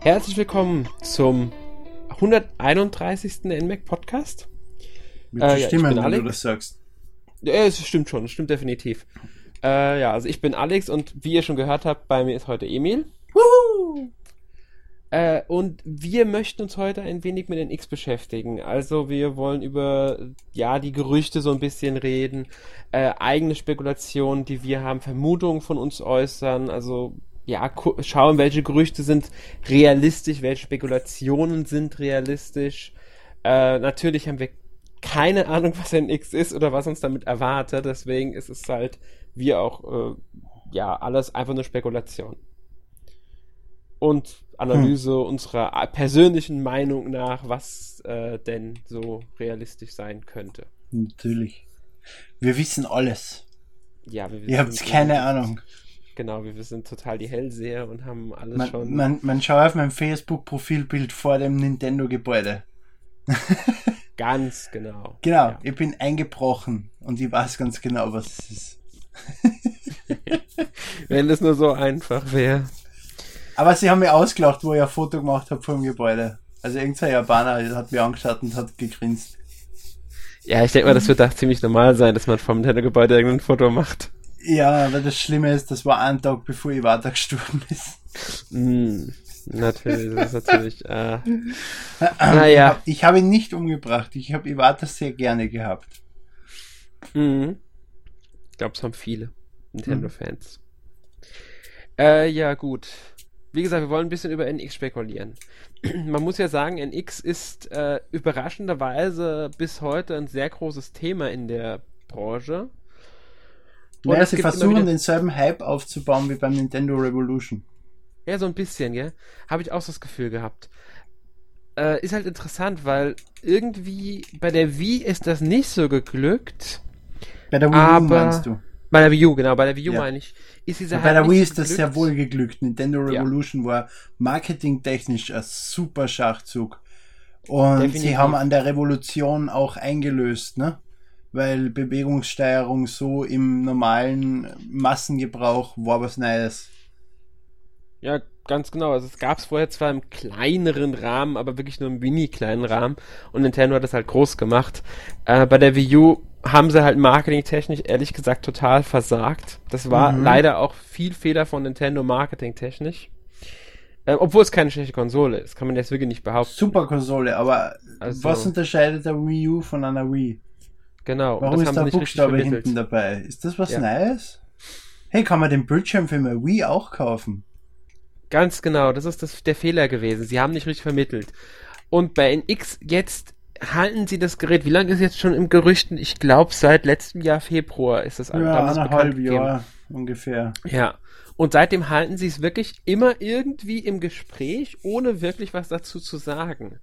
Herzlich willkommen zum 131. NMAC Podcast. Mit Äh, ja, ich Stimme, bin wenn Alex. du das sagst. Ja, es stimmt schon, es stimmt definitiv. Äh, ja, also ich bin Alex und wie ihr schon gehört habt, bei mir ist heute Emil. Äh, und wir möchten uns heute ein wenig mit den X beschäftigen. Also wir wollen über ja die Gerüchte so ein bisschen reden, äh, eigene Spekulationen, die wir haben, Vermutungen von uns äußern. Also ja, schauen, welche Gerüchte sind realistisch, welche Spekulationen sind realistisch. Äh, natürlich haben wir keine Ahnung, was ein X ist oder was uns damit erwartet. Deswegen ist es halt wir auch äh, ja alles einfach nur Spekulation und Analyse unserer äh, persönlichen Meinung nach, was äh, denn so realistisch sein könnte. Natürlich. Wir wissen alles. Ja, wir Ihr habt wissen- keine Ahnung. Genau, wir sind total die Hellseher und haben alles Man, schon. man, man schaut auf mein Facebook-Profilbild vor dem Nintendo-Gebäude. Ganz genau. Genau, Ja. ich bin eingebrochen und ich weiß ganz genau, was es ist. Wenn es nur so einfach wäre. Aber sie haben mir ausgelacht, wo ich ein Foto gemacht habe vom Gebäude. Also irgendein Japaner hat mir angeschaut und hat gegrinst. Ja, ich denke mal, das wird da ziemlich normal sein, dass man vom Nintendo-Gebäude irgendein Foto macht. Ja, aber das Schlimme ist, das war ein Tag, bevor Iwata gestorben ist. Mm, natürlich, das ist natürlich. Äh, Ich naja. hab- Ich habe ihn nicht umgebracht. Ich habe Iwata sehr gerne gehabt. Mhm. Ich glaube, es haben viele Nintendo-Fans. Äh, ja, gut. Wie gesagt, wir wollen ein bisschen über NX spekulieren. Man muss ja sagen, NX ist äh, überraschenderweise bis heute ein sehr großes Thema in der Branche. Naja, sie versuchen denselben Hype aufzubauen wie beim Nintendo Revolution. Ja, so ein bisschen, gell? Habe ich auch so das Gefühl gehabt. Äh, ist halt interessant, weil irgendwie bei der Wii ist das nicht so geglückt. Bei der Wii U Aber- meinst du? Bei der Wii U, genau, bei der Wii U Ja. meine ich. Ist dieser Bei der Wii ist das sehr wohl geglückt. Nintendo Ja. Revolution war marketingtechnisch ein super Schachzug. Und Definitiv. sie haben an der Revolution auch eingelöst, ne? Weil Bewegungssteuerung so im normalen Massengebrauch war was Neues. Ja, ganz genau. Also es gab es vorher zwar im kleineren Rahmen, aber wirklich nur im mini kleinen Rahmen. Und Nintendo hat das halt groß gemacht. Äh, bei der Wii U haben sie halt marketingtechnisch ehrlich gesagt total versagt. Das war Mhm. leider auch viel Fehler von Nintendo marketingtechnisch. Äh, obwohl es keine schlechte Konsole ist, kann man jetzt wirklich nicht behaupten. Super Konsole, aber Also- was unterscheidet der Wii U von einer Wii? Genau. Warum das ist haben da ein nicht Buchstabe hinten dabei? Ist das was Ja. Neues? Hey, kann man den Bildschirm für meine Wii auch kaufen? Ganz genau, das ist das, der Fehler gewesen. Sie haben nicht richtig vermittelt. Und bei NX jetzt halten sie das Gerät. Wie lange ist jetzt schon im Gerüchten? Ich glaube, seit letztem Jahr Februar ist das Ja, damals bekannt gegeben. Jahre ungefähr. Ja. Und seitdem halten sie es wirklich immer irgendwie im Gespräch, ohne wirklich was dazu zu sagen.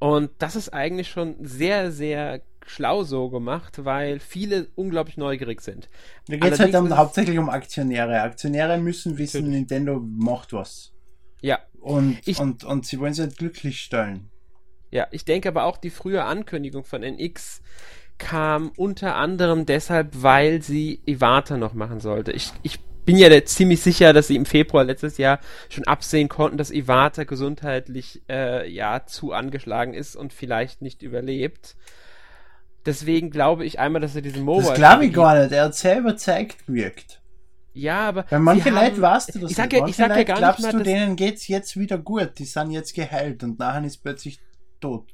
Und das ist eigentlich schon sehr, sehr schlau so gemacht, weil viele unglaublich neugierig sind. Da geht es halt um, hauptsächlich um Aktionäre. Aktionäre müssen wissen, Natürlich. Nintendo macht was. Ja, Und, Ich- und, und sie wollen sie halt glücklich stellen. Ja, ich denke aber auch die frühe Ankündigung von NX kam unter anderem deshalb, weil sie Iwata noch machen sollte. Ich, ich bin ja ziemlich sicher, dass sie im Februar letztes Jahr schon absehen konnten, dass Iwata gesundheitlich äh, ja zu angeschlagen ist und vielleicht nicht überlebt. Deswegen glaube ich einmal, dass sie diesen Mobile. das glaube ich gar nicht. Er hat sehr überzeugt gewirkt. Ja, aber Weil manche sie haben- Leute weißt du das ich sag nicht. ja, ich sag ja gar glaubst nicht mal, du, denen geht's jetzt wieder gut. Die sind jetzt geheilt und nachher ist plötzlich tot.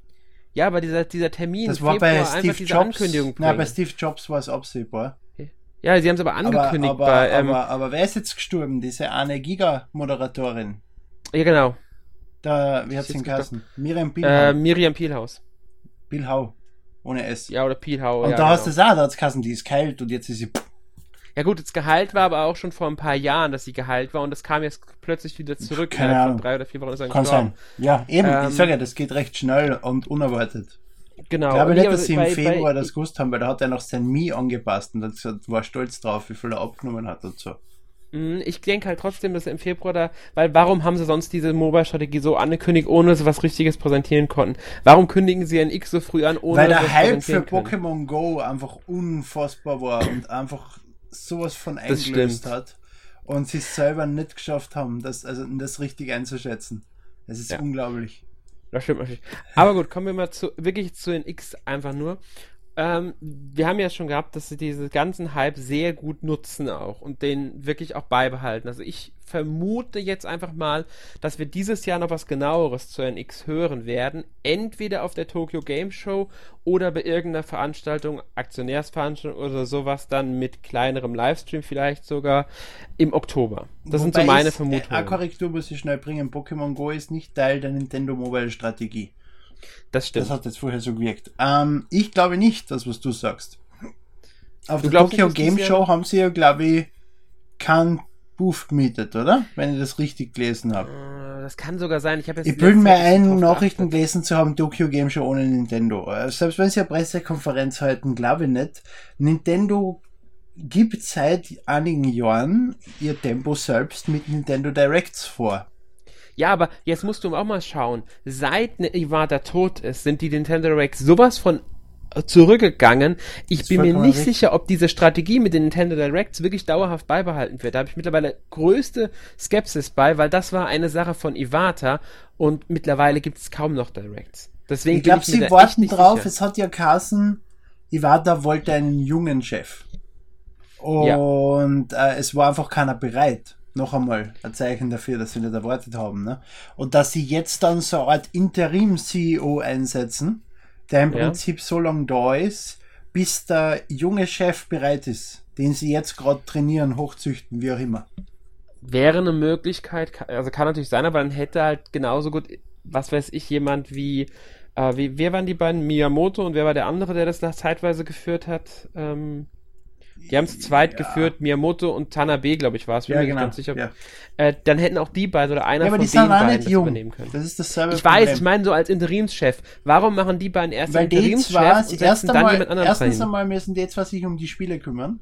ja, aber dieser dieser Termin Das war bei Februar einfach Steve Jobs. Nein, bei. Steve Jobs war es absehbar. Ja, sie haben es aber angekündigt aber, aber, bei ähm, aber, aber wer ist jetzt gestorben? Diese eine Giga-Moderatorin. ja genau Da, wie hat Ist sie jetzt ihn geheißen? Miriam äh, Bilhau. Miriam Pielhaus. Bilhau. Ohne S. Ja, oder Pielhau. und ja, da hast du genau. es auch, da hat es geheißen, die ist kalt und jetzt ist sie. Ja gut, das Gehalt war aber auch schon vor ein paar Jahren, dass sie geheilt war und das kam jetzt plötzlich wieder zurück. Keine Ahnung. Von drei oder vier Wochen ist er Kann sein. Ja, eben. Ähm, ich sage ja, das geht recht schnell und unerwartet. Genau. Ich glaube nicht, dass sie im bei- Februar bei, das gewusst haben, weil da hat er noch sein Mi angepasst und hat gesagt, war stolz drauf, wie viel er abgenommen hat und so. Mm, Ich denke halt trotzdem, dass im Februar da, weil warum haben sie sonst diese Mobile-Strategie so angekündigt, ohne dass sie was Richtiges präsentieren konnten? Warum kündigen sie ein X so früh an, ohne Weil dass der Hype für? Pokémon Go einfach unfassbar war und einfach sowas von eingelöst hat und sie es selber nicht geschafft haben, das, also das richtig einzuschätzen. Es ist ja. unglaublich. Das stimmt natürlich. Aber gut, kommen wir mal zu, wirklich zu den X einfach nur. Ähm, wir haben ja schon gehabt, dass sie diese ganzen Hype sehr gut nutzen auch und den wirklich auch beibehalten. Also ich vermute jetzt einfach mal, dass wir dieses Jahr noch was genaueres zu NX hören werden. Entweder auf der Tokyo Game Show oder bei irgendeiner Veranstaltung, Aktionärsveranstaltung oder sowas dann mit kleinerem Livestream vielleicht sogar im Oktober. Das Wobei sind so meine ist, Vermutungen. Eine Korrektur muss ich schnell bringen. Pokémon Go ist nicht Teil der Nintendo Mobile Strategie. Das stimmt. Das hat jetzt vorher so gewirkt. Ähm, ich glaube nicht, das, was du sagst. Auf du der Tokyo Game Show haben sie ja, glaube ich, kein Booth gemietet, oder? Wenn ich das richtig gelesen habe. Äh, das kann sogar sein. Ich habe jetzt. Ich bilde mir ein, Nachrichten gelesen zu haben, Tokyo Game Show ohne Nintendo. Äh, selbst wenn sie eine Pressekonferenz halten, glaube ich nicht. Nintendo gibt seit einigen Jahren ihr Tempo selbst mit Nintendo Directs vor. Ja, aber jetzt musst du auch mal schauen. Seit Iwata tot ist, sind die Nintendo Directs sowas von zurückgegangen. Ich das bin mir nicht richtig. sicher, ob diese Strategie mit den Nintendo Directs wirklich dauerhaft beibehalten wird. Da habe ich mittlerweile größte Skepsis bei, weil das war eine Sache von Iwata und mittlerweile gibt es kaum noch Directs. Deswegen ich glaube, sie warten drauf. Sicher. Es hat ja Carsten, Iwata wollte einen jungen Chef. Und ja. äh, es war einfach keiner bereit. Noch einmal ein Zeichen dafür, dass sie nicht erwartet haben. Ne? Und dass sie jetzt dann so eine Art Interim-CEO einsetzen, der im ja. Prinzip so lange da ist, bis der junge Chef bereit ist, den sie jetzt gerade trainieren, hochzüchten, wie auch immer. Wäre eine Möglichkeit, also kann natürlich sein, aber dann hätte halt genauso gut, was weiß ich, jemand wie, äh, wie wer waren die beiden? Miyamoto und wer war der andere, der das zeitweise geführt hat? Ähm, die haben es zweit ja. geführt, Miyamoto und Tanabe, glaube ich, war es. Ja, genau. ganz sicher. Ja. Äh, dann hätten auch die beiden oder einer ja, von den beiden das übernehmen können. Das ist das Ich weiß, ich meine so als Interimschef. Warum machen die beiden erst Weil Interimschef und setzen dann einmal, jemand anderen Erstens einmal müssen die zwar sich um die Spiele kümmern.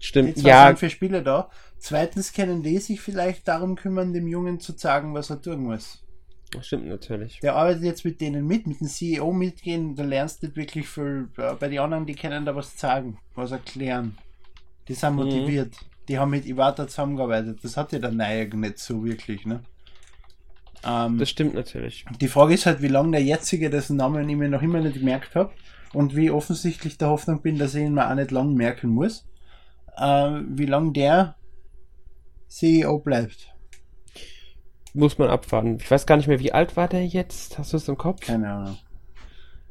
Stimmt, die ja. sind für Spiele da. Zweitens können die sich vielleicht darum kümmern, dem Jungen zu sagen, was er tun muss. Das stimmt natürlich. Der arbeitet jetzt mit denen mit, mit dem CEO mitgehen, da lernst du nicht wirklich viel. Bei den anderen, die können da was sagen, was erklären. Die sind mhm. motiviert. Mhm. Die haben mit Iwata zusammengearbeitet. Das hat ja der Neue nicht so wirklich, ne? Ähm, das stimmt natürlich. Die Frage ist halt, wie lange der jetzige, dessen Namen ich mir noch immer nicht gemerkt habe, und wie offensichtlich der Hoffnung bin, dass ich ihn mir auch nicht lang merken muss, äh, wie lange der CEO bleibt. Muss man abwarten. Ich weiß gar nicht mehr, wie alt war der jetzt? Hast du es im Kopf? Keine Ahnung.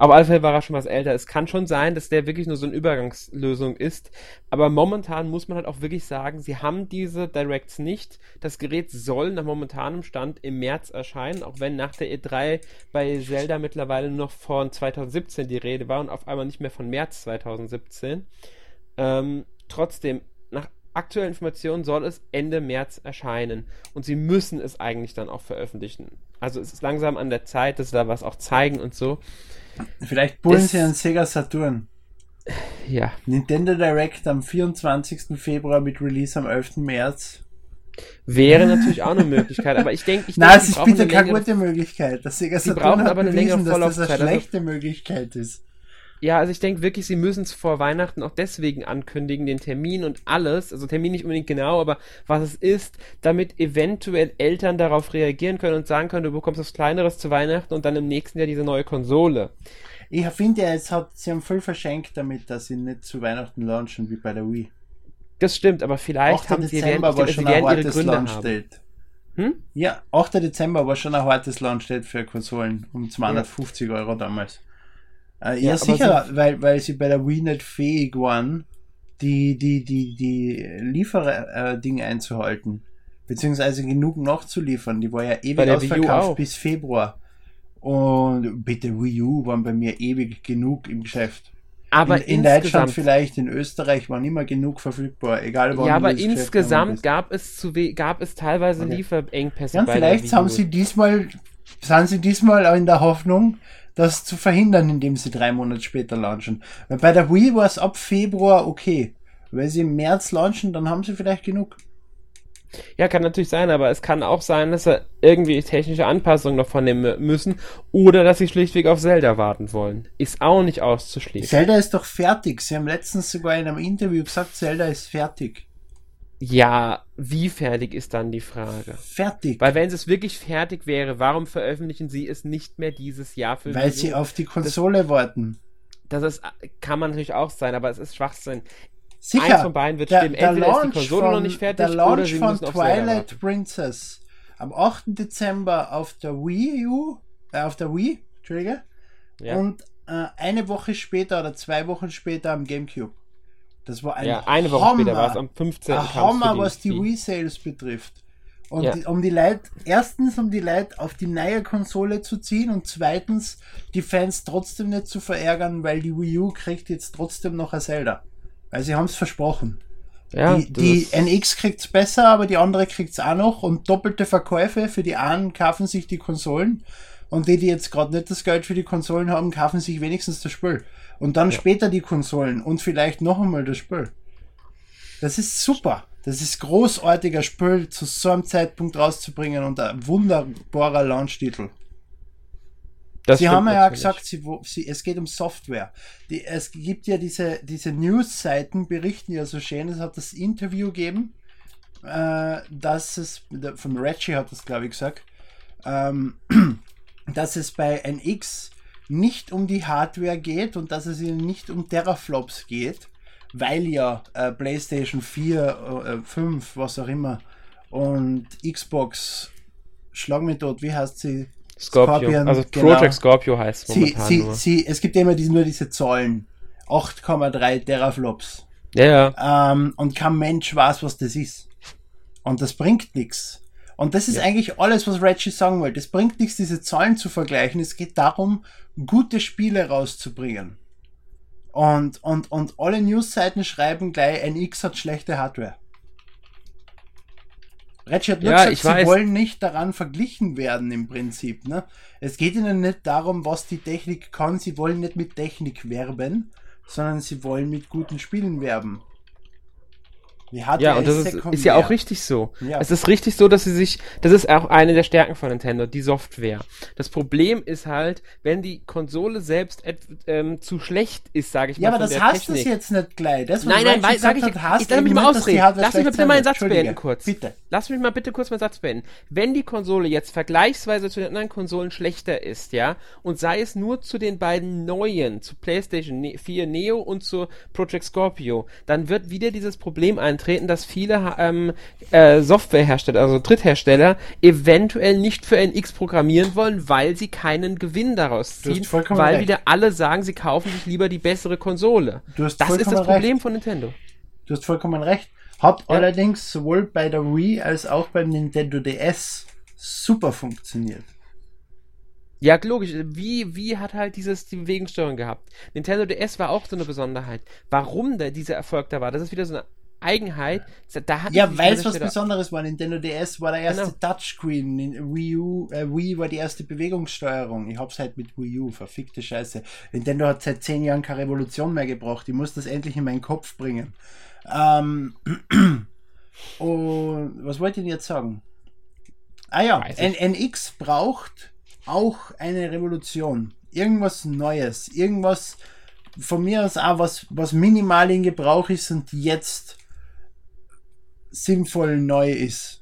Aber Fälle war er schon was älter. Es kann schon sein, dass der wirklich nur so eine Übergangslösung ist. Aber momentan muss man halt auch wirklich sagen, sie haben diese Directs nicht. Das Gerät soll nach momentanem Stand im März erscheinen, auch wenn nach der E3 bei Zelda mittlerweile nur noch von 2017 die Rede war und auf einmal nicht mehr von März 2017. Ähm, trotzdem, nach aktuellen Informationen soll es Ende März erscheinen. Und sie müssen es eigentlich dann auch veröffentlichen. Also es ist langsam an der Zeit, dass sie da was auch zeigen und so. Vielleicht bullen sie einen Sega Saturn. Ja. Nintendo Direct am 24. Februar mit Release am 11. März. Wäre natürlich auch eine Möglichkeit, aber ich denke, ich Nein, es ist bitte keine gute Möglichkeit. Das Sega Saturn hat aber eine bewiesen, dass das eine schlechte also, Möglichkeit ist. Ja, also ich denke wirklich, sie müssen es vor Weihnachten auch deswegen ankündigen, den Termin und alles, also Termin nicht unbedingt genau, aber was es ist, damit eventuell Eltern darauf reagieren können und sagen können, du bekommst was Kleineres zu Weihnachten und dann im nächsten Jahr diese neue Konsole. Ich finde ja, es hat, sie haben viel verschenkt damit, dass sie nicht zu Weihnachten launchen wie bei der Wii. Das stimmt, aber vielleicht haben sie, werden, war schon ein hartes Launch-Date. Hm? Ja, 8. Dezember war schon ein hartes Launch-Date für Konsolen um 250 ja. Euro damals. Äh, ja, ja sicher, so weil, weil sie bei der Wii nicht fähig waren, die, die, die, die Lieferdinge einzuhalten. Beziehungsweise genug nachzuliefern. Die war ja ewig ausverkauft bis Februar. Und bitte Wii U waren bei mir ewig genug im Geschäft. Aber in, in Deutschland vielleicht, in Österreich waren immer genug verfügbar, egal wann Ja, aber insgesamt gab es zu gab es teilweise okay. Lieferengpässe. Ja, vielleicht haben sie diesmal, sind sie diesmal in der Hoffnung, das zu verhindern, indem sie drei Monate später launchen. Weil bei der Wii war es ab Februar okay. Wenn sie im März launchen, dann haben sie vielleicht genug. Ja, kann natürlich sein, aber es kann auch sein, dass sie irgendwie technische Anpassungen noch vornehmen müssen oder dass sie schlichtweg auf Zelda warten wollen. Ist auch nicht auszuschließen. Zelda ist doch fertig. Sie haben letztens sogar in einem Interview gesagt, Zelda ist fertig. Ja, wie fertig ist dann die Frage? Fertig. Weil wenn es wirklich fertig wäre, warum veröffentlichen sie es nicht mehr dieses Jahr für Weil sie auf die Konsole das, warten. Das ist, kann man natürlich auch sein, aber es ist Schwachsinn. Sicher. Eins von beiden wird der, stimmen. Entweder ist die Konsole von, noch nicht fertig der Launch oder sie von müssen Twilight Princess am 8. Dezember auf der Wii U, äh, auf der Wii, Entschuldige, ja. und äh, eine Woche später oder zwei Wochen später am Gamecube. Das war ein Ja, eine Woche Hammer, später war es am 15. Ein Hammer, was die Wii-Sales betrifft. Und ja. die, um die Leute, erstens, um die Leute auf die neue Konsole zu ziehen und zweitens, die Fans trotzdem nicht zu verärgern, weil die Wii U kriegt jetzt trotzdem noch ein Zelda. Weil sie haben es versprochen. Ja, die, die NX kriegt es besser, aber die andere kriegt es auch noch und doppelte Verkäufe für die einen kaufen sich die Konsolen und die, die jetzt gerade nicht das Geld für die Konsolen haben, kaufen sich wenigstens das Spiel. Und dann ja. später die Konsolen und vielleicht noch einmal das Spiel. Das ist super. Das ist großartiger Spiel zu so einem Zeitpunkt rauszubringen und ein wunderbarer Launch-Titel. Sie haben ja gesagt, sie, sie, es geht um Software. Die, es gibt ja diese, diese News-Seiten, berichten ja so schön, es hat das Interview gegeben, äh, dass es, von Reggie hat das glaube ich gesagt, ähm, dass es bei NX nicht um die Hardware geht und dass es ihnen nicht um Teraflops geht, weil ja äh, PlayStation 4, äh, 5, was auch immer und Xbox, schlag mich tot, wie heißt sie? Scorpio. Scorpion, also genau. Project Scorpio heißt es momentan sie, nur. Sie, es gibt immer diese, nur diese Zahlen. 8,3 Teraflops. Ja, ja. Ähm, und kein Mensch weiß, was das ist. Und das bringt nichts. Und das ist ja. eigentlich alles, was Reggie sagen wollte. Es bringt nichts, diese Zahlen zu vergleichen. Es geht darum, gute Spiele rauszubringen. Und, und, und alle Newsseiten schreiben gleich, NX hat schlechte Hardware. Nur ja, gesagt, sie wollen nicht daran verglichen werden im Prinzip. Ne? Es geht ihnen nicht darum, was die Technik kann. Sie wollen nicht mit Technik werben, sondern sie wollen mit guten Spielen werben. Ja, und das ist, ist, ja auch richtig so. Ja. Es ist richtig so, dass sie sich, das ist auch eine der Stärken von Nintendo, die Software. Das Problem ist halt, wenn die Konsole selbst ähm, zu schlecht ist, sage ich ja, mal. Ja, aber das hast du jetzt nicht gleich. Das, nein, nein, weil, sag ich, hat, hast ich lass mich mal ausreden. Lass mich mal bitte meinen Satz beenden kurz. Bitte. Lass mich mal bitte kurz meinen Satz beenden. Wenn die Konsole jetzt vergleichsweise zu den anderen Konsolen schlechter ist, ja, und sei es nur zu den beiden neuen, zu PlayStation 4 ne-, Neo und zu Project Scorpio, dann wird wieder dieses Problem eintreten, eintreten, dass viele ähm, äh, Softwarehersteller, also Dritthersteller, eventuell nicht für NX programmieren wollen, weil sie keinen Gewinn daraus ziehen, weil recht. wieder alle sagen, sie kaufen sich lieber die bessere Konsole. das ist das Problem recht. von Nintendo. Du hast vollkommen recht. Hat ja. allerdings sowohl bei der Wii als auch beim Nintendo DS super funktioniert. Ja, logisch. Wie, wie hat halt dieses die Bewegungssteuerung gehabt? Nintendo DS war auch so eine Besonderheit. Warum da dieser Erfolg da war, das ist wieder so eine Eigenheit. Da ja, weil es was Besonderes war. Nintendo DS war der erste genau. Touchscreen. Wii U, äh, Wii war die erste Bewegungssteuerung. Ich hab's halt mit Wii U, verfickte Scheiße. Nintendo hat seit zehn Jahren keine Revolution mehr gebraucht. Ich muss das endlich in meinen Kopf bringen. Ähm, und was wollte ich denn jetzt sagen? Ah ja, NX braucht auch eine Revolution. Irgendwas Neues. Irgendwas von mir aus auch was, was minimal in Gebrauch ist und jetzt sinnvoll neu ist.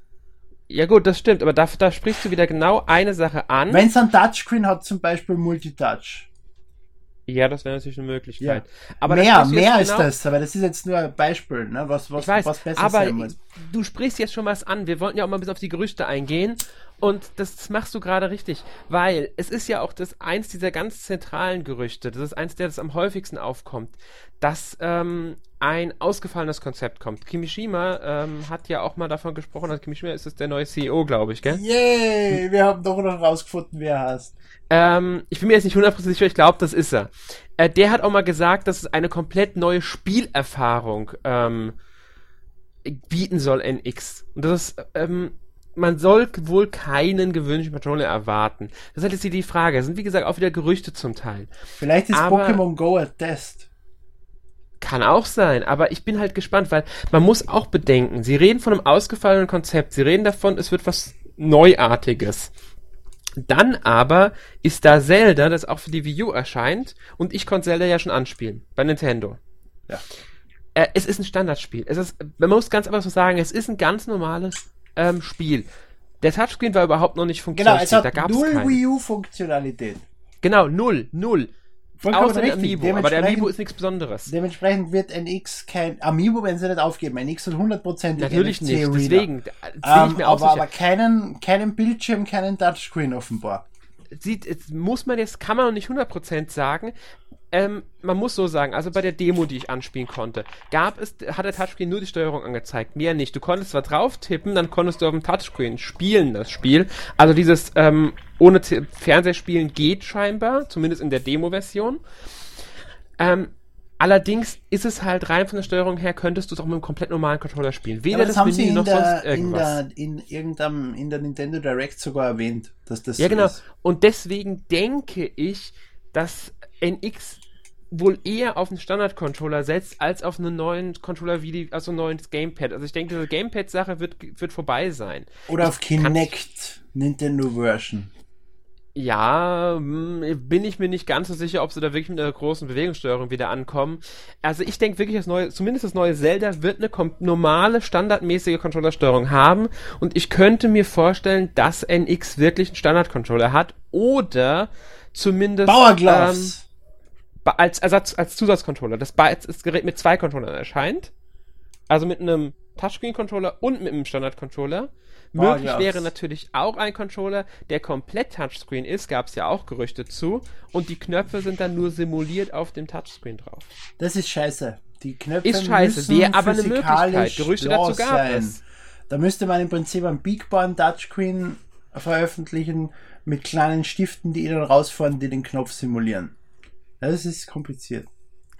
Ja gut, das stimmt, aber da, da sprichst du wieder genau eine Sache an. Wenn es ein Touchscreen hat, zum Beispiel Multitouch. Ja, das wäre natürlich eine Möglichkeit. Ja. Aber mehr, mehr ist genau das, aber das ist jetzt nur ein Beispiel, ne? was, was, weiß, was besser aber sein muss. Du sprichst jetzt schon was an. Wir wollten ja auch mal ein bisschen auf die Gerüchte eingehen. Und das machst du gerade richtig, weil es ist ja auch das eins dieser ganz zentralen Gerüchte, das ist eins, der das am häufigsten aufkommt, dass ähm, ein ausgefallenes Konzept kommt. Kimishima ähm, hat ja auch mal davon gesprochen, dass Kimishima ist es der neue CEO, glaube ich, gell? Yay, wir haben doch noch rausgefunden, wer er heißt. Ähm, ich bin mir jetzt nicht hundertprozentig sicher, ich glaube, das ist er. Äh, der hat auch mal gesagt, dass es eine komplett neue Spielerfahrung ähm, bieten soll, NX. Und das ist, ähm, man soll wohl keinen gewöhnlichen Controller erwarten. Das ist halt jetzt die Frage. Das sind wie gesagt auch wieder Gerüchte zum Teil. Vielleicht ist aber Pokémon Go ein Test. Kann auch sein, aber ich bin halt gespannt, weil man muss auch bedenken, sie reden von einem ausgefallenen Konzept, sie reden davon, es wird was Neuartiges. Dann aber ist da Zelda, das auch für die Wii U erscheint, und ich konnte Zelda ja schon anspielen, bei Nintendo. Ja. Äh, es ist ein Standardspiel. Es ist, man muss ganz einfach so sagen, es ist ein ganz normales ähm, Spiel. Der Touchscreen war überhaupt noch nicht funktionsfähig. Genau, es hat null Wii U-Funktionalität. Genau, null, null. Vollkommen Außer der Amiibo, aber der Amiibo ist nichts Besonderes. Dementsprechend wird NX kein Amiibo, wenn sie nicht aufgeben. NX hat 100% Natürlich nicht, Reader. deswegen ähm, ich mir aber, aber keinen, keinen Bildschirm, keinen Touchscreen offenbar. Sieht, jetzt muss man jetzt, kann man noch nicht 100% sagen, ähm, man muss so sagen, also bei der Demo, die ich anspielen konnte, gab es, hat der Touchscreen nur die Steuerung angezeigt, mehr nicht. Du konntest zwar drauf tippen, dann konntest du auf dem Touchscreen spielen, das Spiel. Also dieses ähm, ohne T Fernsehspielen geht scheinbar, zumindest in der Demo-Version. Ähm, allerdings ist es halt rein von der Steuerung her, könntest du es auch mit einem komplett normalen Controller spielen. Weder ja, das, das haben Menü noch der, sonst irgendwas. In der, in irgendeinem, in der Nintendo Direct sogar erwähnt, dass das Ja, so genau. Ist. Und deswegen denke ich, dass NX wohl eher auf einen Standard-Controller setzt, als auf einen neuen Controller wie die, also ein neues Gamepad. Also ich denke, diese Gamepad-Sache wird, wird vorbei sein. Oder auf Kinect, Nintendo Version. Ja, hm, bin ich mir nicht ganz so sicher, ob sie da wirklich mit einer großen Bewegungssteuerung wieder ankommen. Also ich denke wirklich, das neue, zumindest das neue Zelda wird eine normale, standardmäßige Controllersteuerung haben und ich könnte mir vorstellen, dass NX wirklich einen Standard-Controller hat oder zumindest Gloves. Ähm, als Ersatz, als Zusatzcontroller. Das, das Gerät mit zwei Controllern erscheint. Also mit einem Touchscreen-Controller und mit einem Standard-Controller. Möglich oh, wäre natürlich auch ein Controller, der komplett Touchscreen ist, gab es ja auch Gerüchte zu, und die Knöpfe sind dann nur simuliert auf dem Touchscreen drauf. Das ist scheiße. Die Knöpfe ist scheiße, wäre aber eine Möglichkeit. Gerüchte dazu gab sein. es. Da müsste man im Prinzip ein Big Bang Touchscreen veröffentlichen mit kleinen Stiften, die dann rausfahren, die den Knopf simulieren. Das ist kompliziert.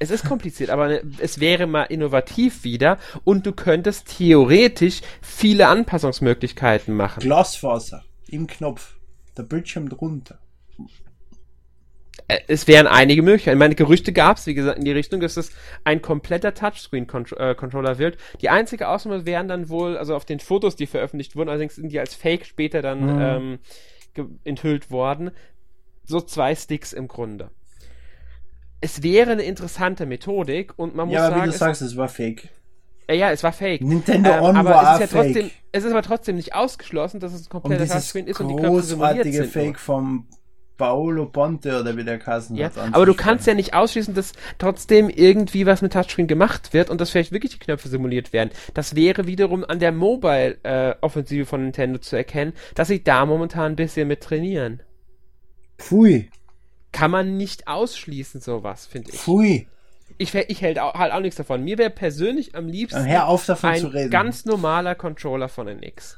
Es ist kompliziert, aber es wäre mal innovativ wieder und du könntest theoretisch viele Anpassungsmöglichkeiten machen. Glasfaser im Knopf, der Bildschirm drunter. Äh, es wären einige Möglichkeiten. Meine Gerüchte gab es, wie gesagt, in die Richtung, dass es ein kompletter Touchscreen-Controller wird. Die einzige Ausnahme wären dann wohl, also auf den Fotos, die veröffentlicht wurden, allerdings sind die als Fake später dann mhm. ähm, enthüllt worden, so zwei Sticks im Grunde es wäre eine interessante Methodik und man muss ja, aber sagen. wie du sagst, es war fake. Ja, ja, es war fake. Nintendo ähm, On aber war es ist ja fake. trotzdem, Es ist aber trotzdem nicht ausgeschlossen, dass es ein kompletter Touchscreen ist und die Knöpfe simuliert sind. Fake vom Paolo Ponte oder wie der Kassen ja, Aber du kannst ja nicht ausschließen, dass trotzdem irgendwie was mit Touchscreen gemacht wird und dass vielleicht wirklich die Knöpfe simuliert werden. Das wäre wiederum an der Mobile-Offensive äh, von Nintendo zu erkennen, dass sie da momentan ein bisschen mit trainieren. Pfui kann man nicht ausschließen, sowas, finde ich. Pfui. Ich, ich hält auch, halt auch nichts davon. Mir wäre persönlich am liebsten hör auf davon ein zu reden. ganz normaler Controller von NX.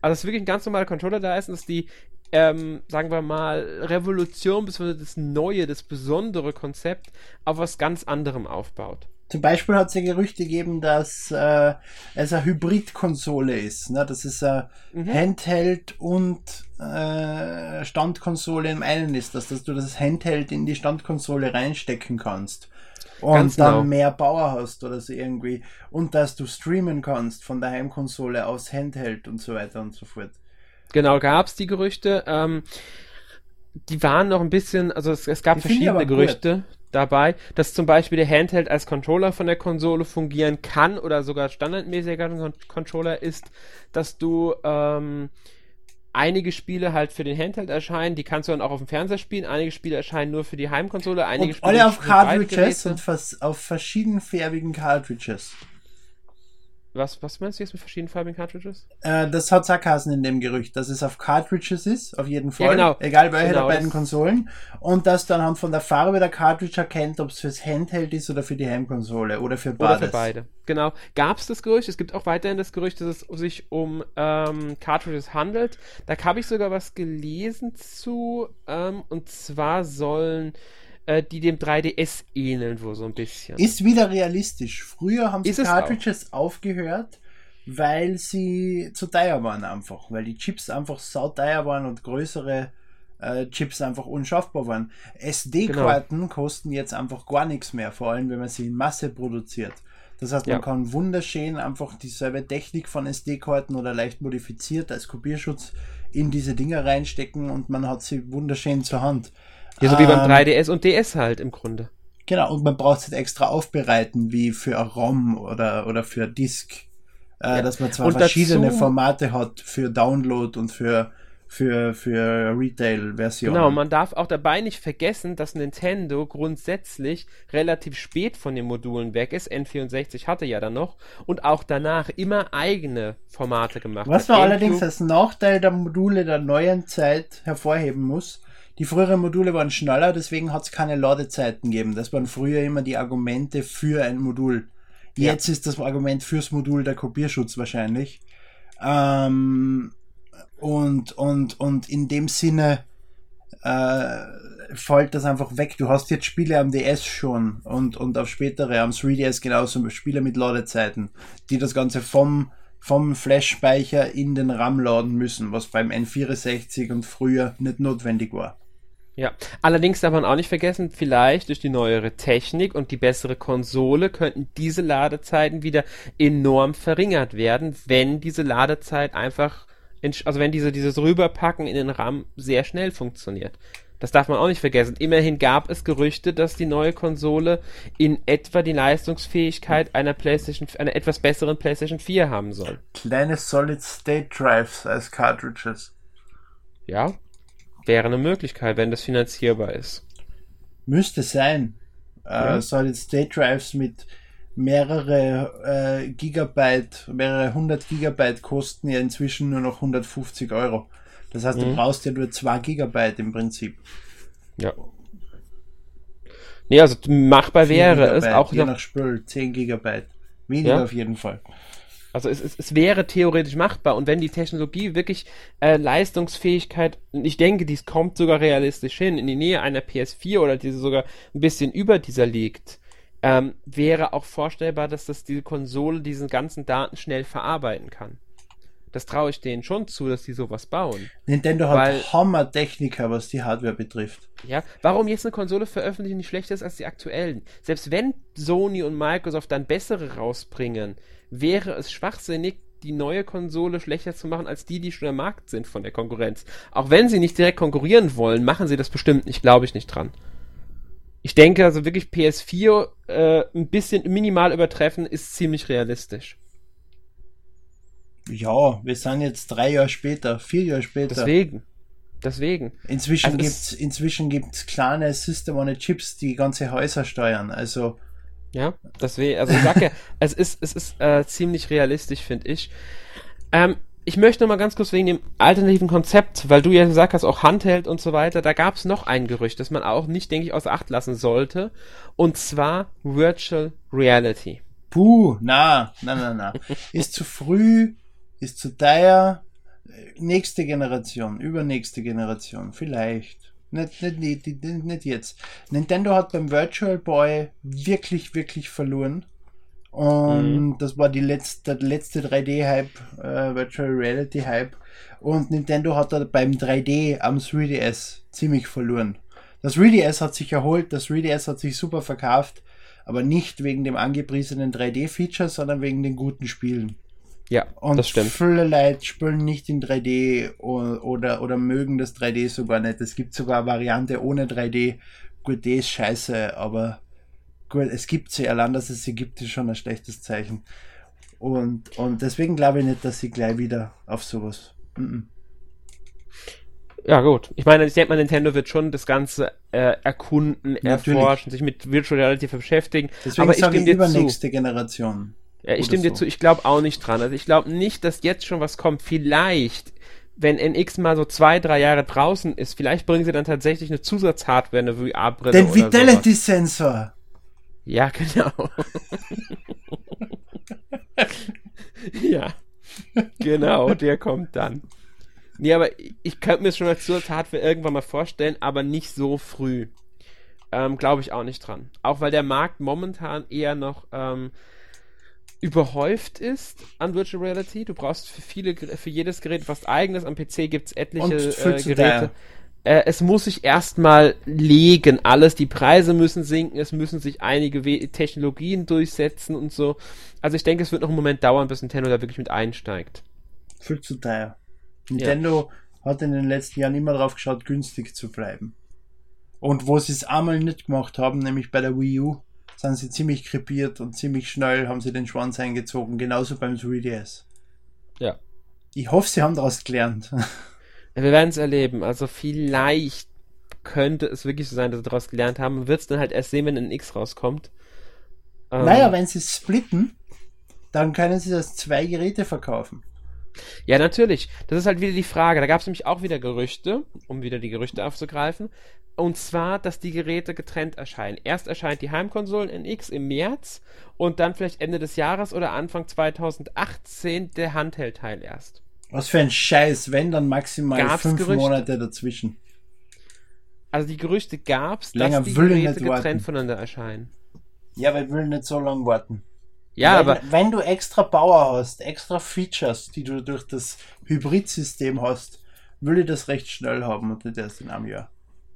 Also, dass wirklich ein ganz normaler Controller da ist und dass die, ähm, sagen wir mal, Revolution, bzw. das neue, das besondere Konzept auf was ganz anderem aufbaut. Zum Beispiel hat es ja Gerüchte gegeben, dass äh, es eine Hybrid-Konsole ist. Ne? Das ist ein mhm. Handheld und äh, Standkonsole im einen ist. Dass, dass du das Handheld in die Standkonsole reinstecken kannst. Und Ganz dann genau. mehr Power hast oder so irgendwie. Und dass du streamen kannst von der Heimkonsole aus Handheld und so weiter und so fort. Genau, gab es die Gerüchte. Ähm, die waren noch ein bisschen, also es, es gab die verschiedene Gerüchte. Gut dabei, dass zum Beispiel der Handheld als Controller von der Konsole fungieren kann oder sogar standardmäßiger Controller ist, dass du ähm, einige Spiele halt für den Handheld erscheinen, die kannst du dann auch auf dem Fernseher spielen, einige Spiele erscheinen nur für die Heimkonsole, einige und Spiele alle auf Cartridges und auf verschiedenfarbigen Cartridges. Was, was meinst du jetzt mit verschiedenen farbigen Cartridges? Äh, das hat Sarkasen in dem Gerücht, dass es auf Cartridges ist, auf jeden Fall. Ja, genau. Egal welche genau, der beiden Konsolen. Und dass du anhand von der Farbe der Cartridge erkennt, ob es fürs Handheld ist oder für die Heimkonsole oder für beides. Oder für beide. Genau. Gab es das Gerücht? Es gibt auch weiterhin das Gerücht, dass es sich um ähm, Cartridges handelt. Da habe ich sogar was gelesen zu. Ähm, und zwar sollen äh, die dem 3DS ähneln, wo so ein bisschen. Ist wieder realistisch. Früher haben sie Cartridges aufgehört, weil sie zu teuer waren einfach, weil die Chips einfach sauteuer waren und größere äh, Chips einfach unschaffbar waren. SD-Karten genau. kosten jetzt einfach gar nichts mehr, vor allem wenn man sie in Masse produziert. Das heißt, man ja. kann wunderschön einfach dieselbe Technik von SD-Karten oder leicht modifiziert als Kopierschutz in diese Dinger reinstecken und man hat sie wunderschön zur Hand. Ja, so wie beim 3DS ähm, und DS halt im Grunde. Genau, und man braucht es halt extra aufbereiten, wie für ROM oder, oder für Disk. Äh, ja. Dass man zwar und verschiedene dazu, Formate hat für Download und für für, für Retail-Versionen. Genau, man darf auch dabei nicht vergessen, dass Nintendo grundsätzlich relativ spät von den Modulen weg ist. N64 hatte ja dann noch und auch danach immer eigene Formate gemacht Was man allerdings als Nachteil der Module der neuen Zeit hervorheben muss, die früheren Module waren schneller, deswegen hat es keine Ladezeiten gegeben. Das waren früher immer die Argumente für ein Modul. Jetzt ja. ist das Argument fürs Modul der Kopierschutz wahrscheinlich. Ähm, und, und, und in dem Sinne äh, fällt das einfach weg. Du hast jetzt Spiele am DS schon und, und auf spätere, am 3DS genauso, Spiele mit Ladezeiten, die das Ganze vom, vom Flash-Speicher in den RAM laden müssen, was beim N64 und früher nicht notwendig war. Ja, allerdings darf man auch nicht vergessen, vielleicht durch die neuere Technik und die bessere Konsole könnten diese Ladezeiten wieder enorm verringert werden, wenn diese Ladezeit einfach also wenn diese, dieses Rüberpacken in den RAM sehr schnell funktioniert. Das darf man auch nicht vergessen. Immerhin gab es Gerüchte, dass die neue Konsole in etwa die Leistungsfähigkeit einer PlayStation, einer etwas besseren PlayStation 4 haben soll. Kleine Solid-State Drives als Cartridges. Ja, wäre eine Möglichkeit, wenn das finanzierbar ist. Müsste sein. Äh, ja. Solid-State Drives mit mehrere äh, Gigabyte, mehrere hundert Gigabyte kosten ja inzwischen nur noch 150 Euro. Das heißt, mhm. du brauchst ja nur 2 Gigabyte im Prinzip. Ja. Nee, also machbar wäre es auch je noch, nach Spül, 10 Gigabyte. Weniger ja? auf jeden Fall. Also es, es, es wäre theoretisch machbar und wenn die Technologie wirklich äh, Leistungsfähigkeit, ich denke, dies kommt sogar realistisch hin, in die Nähe einer PS4 oder diese sogar ein bisschen über dieser liegt, ähm, wäre auch vorstellbar, dass das diese Konsole diesen ganzen Daten schnell verarbeiten kann. Das traue ich denen schon zu, dass die sowas bauen. Nintendo hat Hammer-Techniker, was die Hardware betrifft. Ja, warum jetzt eine Konsole veröffentlichen, die schlechter ist als die aktuellen? Selbst wenn Sony und Microsoft dann bessere rausbringen, wäre es schwachsinnig, die neue Konsole schlechter zu machen als die, die schon am Markt sind von der Konkurrenz. Auch wenn sie nicht direkt konkurrieren wollen, machen sie das bestimmt nicht, glaube ich nicht dran ich denke also wirklich PS4 äh, ein bisschen minimal übertreffen ist ziemlich realistisch. Ja, wir sind jetzt drei Jahre später, vier Jahre später. Deswegen. Deswegen. Inzwischen also gibt's, inzwischen gibt's kleine System on Chips, die ganze Häuser steuern. Also. Ja, deswegen, also ich sag ja, es ist, es ist äh, ziemlich realistisch, finde ich. Ähm, ich möchte noch mal ganz kurz wegen dem alternativen Konzept, weil du ja gesagt hast, auch Handheld und so weiter, da gab es noch ein Gerücht, das man auch nicht, denke ich, außer Acht lassen sollte, und zwar Virtual Reality. Puh, na, na, na, na. ist zu früh, ist zu teuer. Nächste Generation, übernächste Generation, vielleicht. Nicht, nicht, nicht, nicht jetzt. Nintendo hat beim Virtual Boy wirklich, wirklich verloren. Und mhm. das war die letzte, der letzte 3D-Hype, äh, Virtual Reality-Hype. Und Nintendo hat da beim 3D am 3DS ziemlich verloren. Das 3DS hat sich erholt, das 3DS hat sich super verkauft, aber nicht wegen dem angepriesenen 3D-Feature, sondern wegen den guten Spielen. Ja, und das stimmt. Viele Leute spielen nicht in 3D oder, oder, oder mögen das 3D sogar nicht. Es gibt sogar Variante ohne 3D. Gut, die ist scheiße, aber gut, es gibt sie, allein dass es sie gibt, ist schon ein schlechtes Zeichen. Und, und deswegen glaube ich nicht, dass sie gleich wieder auf sowas. Mm -mm. Ja, gut. Ich meine, ich denke mal, Nintendo wird schon das Ganze äh, erkunden, Natürlich. erforschen, sich mit Virtual Reality beschäftigen. Deswegen aber ich stimme dir übernächste zu. Generation. Ja, ich stimme so. dir zu. Ich glaube auch nicht dran. Also ich glaube nicht, dass jetzt schon was kommt. Vielleicht, wenn NX mal so zwei, drei Jahre draußen ist, vielleicht bringen sie dann tatsächlich eine Zusatzhardware, eine VR-Brille. Den Fidelity-Sensor. Ja, genau. ja, genau, der kommt dann. Nee, aber ich könnte mir schon als Hardware irgendwann mal vorstellen, aber nicht so früh. Ähm, Glaube ich auch nicht dran. Auch weil der Markt momentan eher noch ähm, überhäuft ist an Virtual Reality. Du brauchst für viele, für jedes Gerät was eigenes. Am PC gibt es etliche äh, Geräte äh, es muss sich erstmal legen, alles. Die Preise müssen sinken, es müssen sich einige We Technologien durchsetzen und so. Also ich denke, es wird noch einen Moment dauern, bis Nintendo da wirklich mit einsteigt. Viel zu teuer. Nintendo ja. hat in den letzten Jahren immer darauf geschaut, günstig zu bleiben. Und wo sie es einmal nicht gemacht haben, nämlich bei der Wii U, sind sie ziemlich krepiert und ziemlich schnell haben sie den Schwanz eingezogen, genauso beim 3DS. Ja. Ich hoffe, sie haben daraus gelernt. Wir werden es erleben. Also vielleicht könnte es wirklich so sein, dass sie daraus gelernt haben. Wird es dann halt erst sehen, wenn ein X rauskommt. Ähm, naja, wenn sie splitten, dann können sie das zwei Geräte verkaufen. Ja, natürlich. Das ist halt wieder die Frage. Da gab es nämlich auch wieder Gerüchte, um wieder die Gerüchte aufzugreifen. Und zwar, dass die Geräte getrennt erscheinen. Erst erscheint die Heimkonsolen NX im März und dann vielleicht Ende des Jahres oder Anfang 2018 der Handheld-Teil erst. Was für ein Scheiß, wenn dann maximal Gab's fünf Gerüchte? Monate dazwischen. Also die Gerüchte gab es, dass die Geräte getrennt warten. voneinander erscheinen. Ja, weil ich will nicht so lange warten. Ja, wenn, aber. Wenn du extra Power hast, extra Features, die du durch das Hybrid-System hast, ich das recht schnell haben und nicht erst in einem Jahr.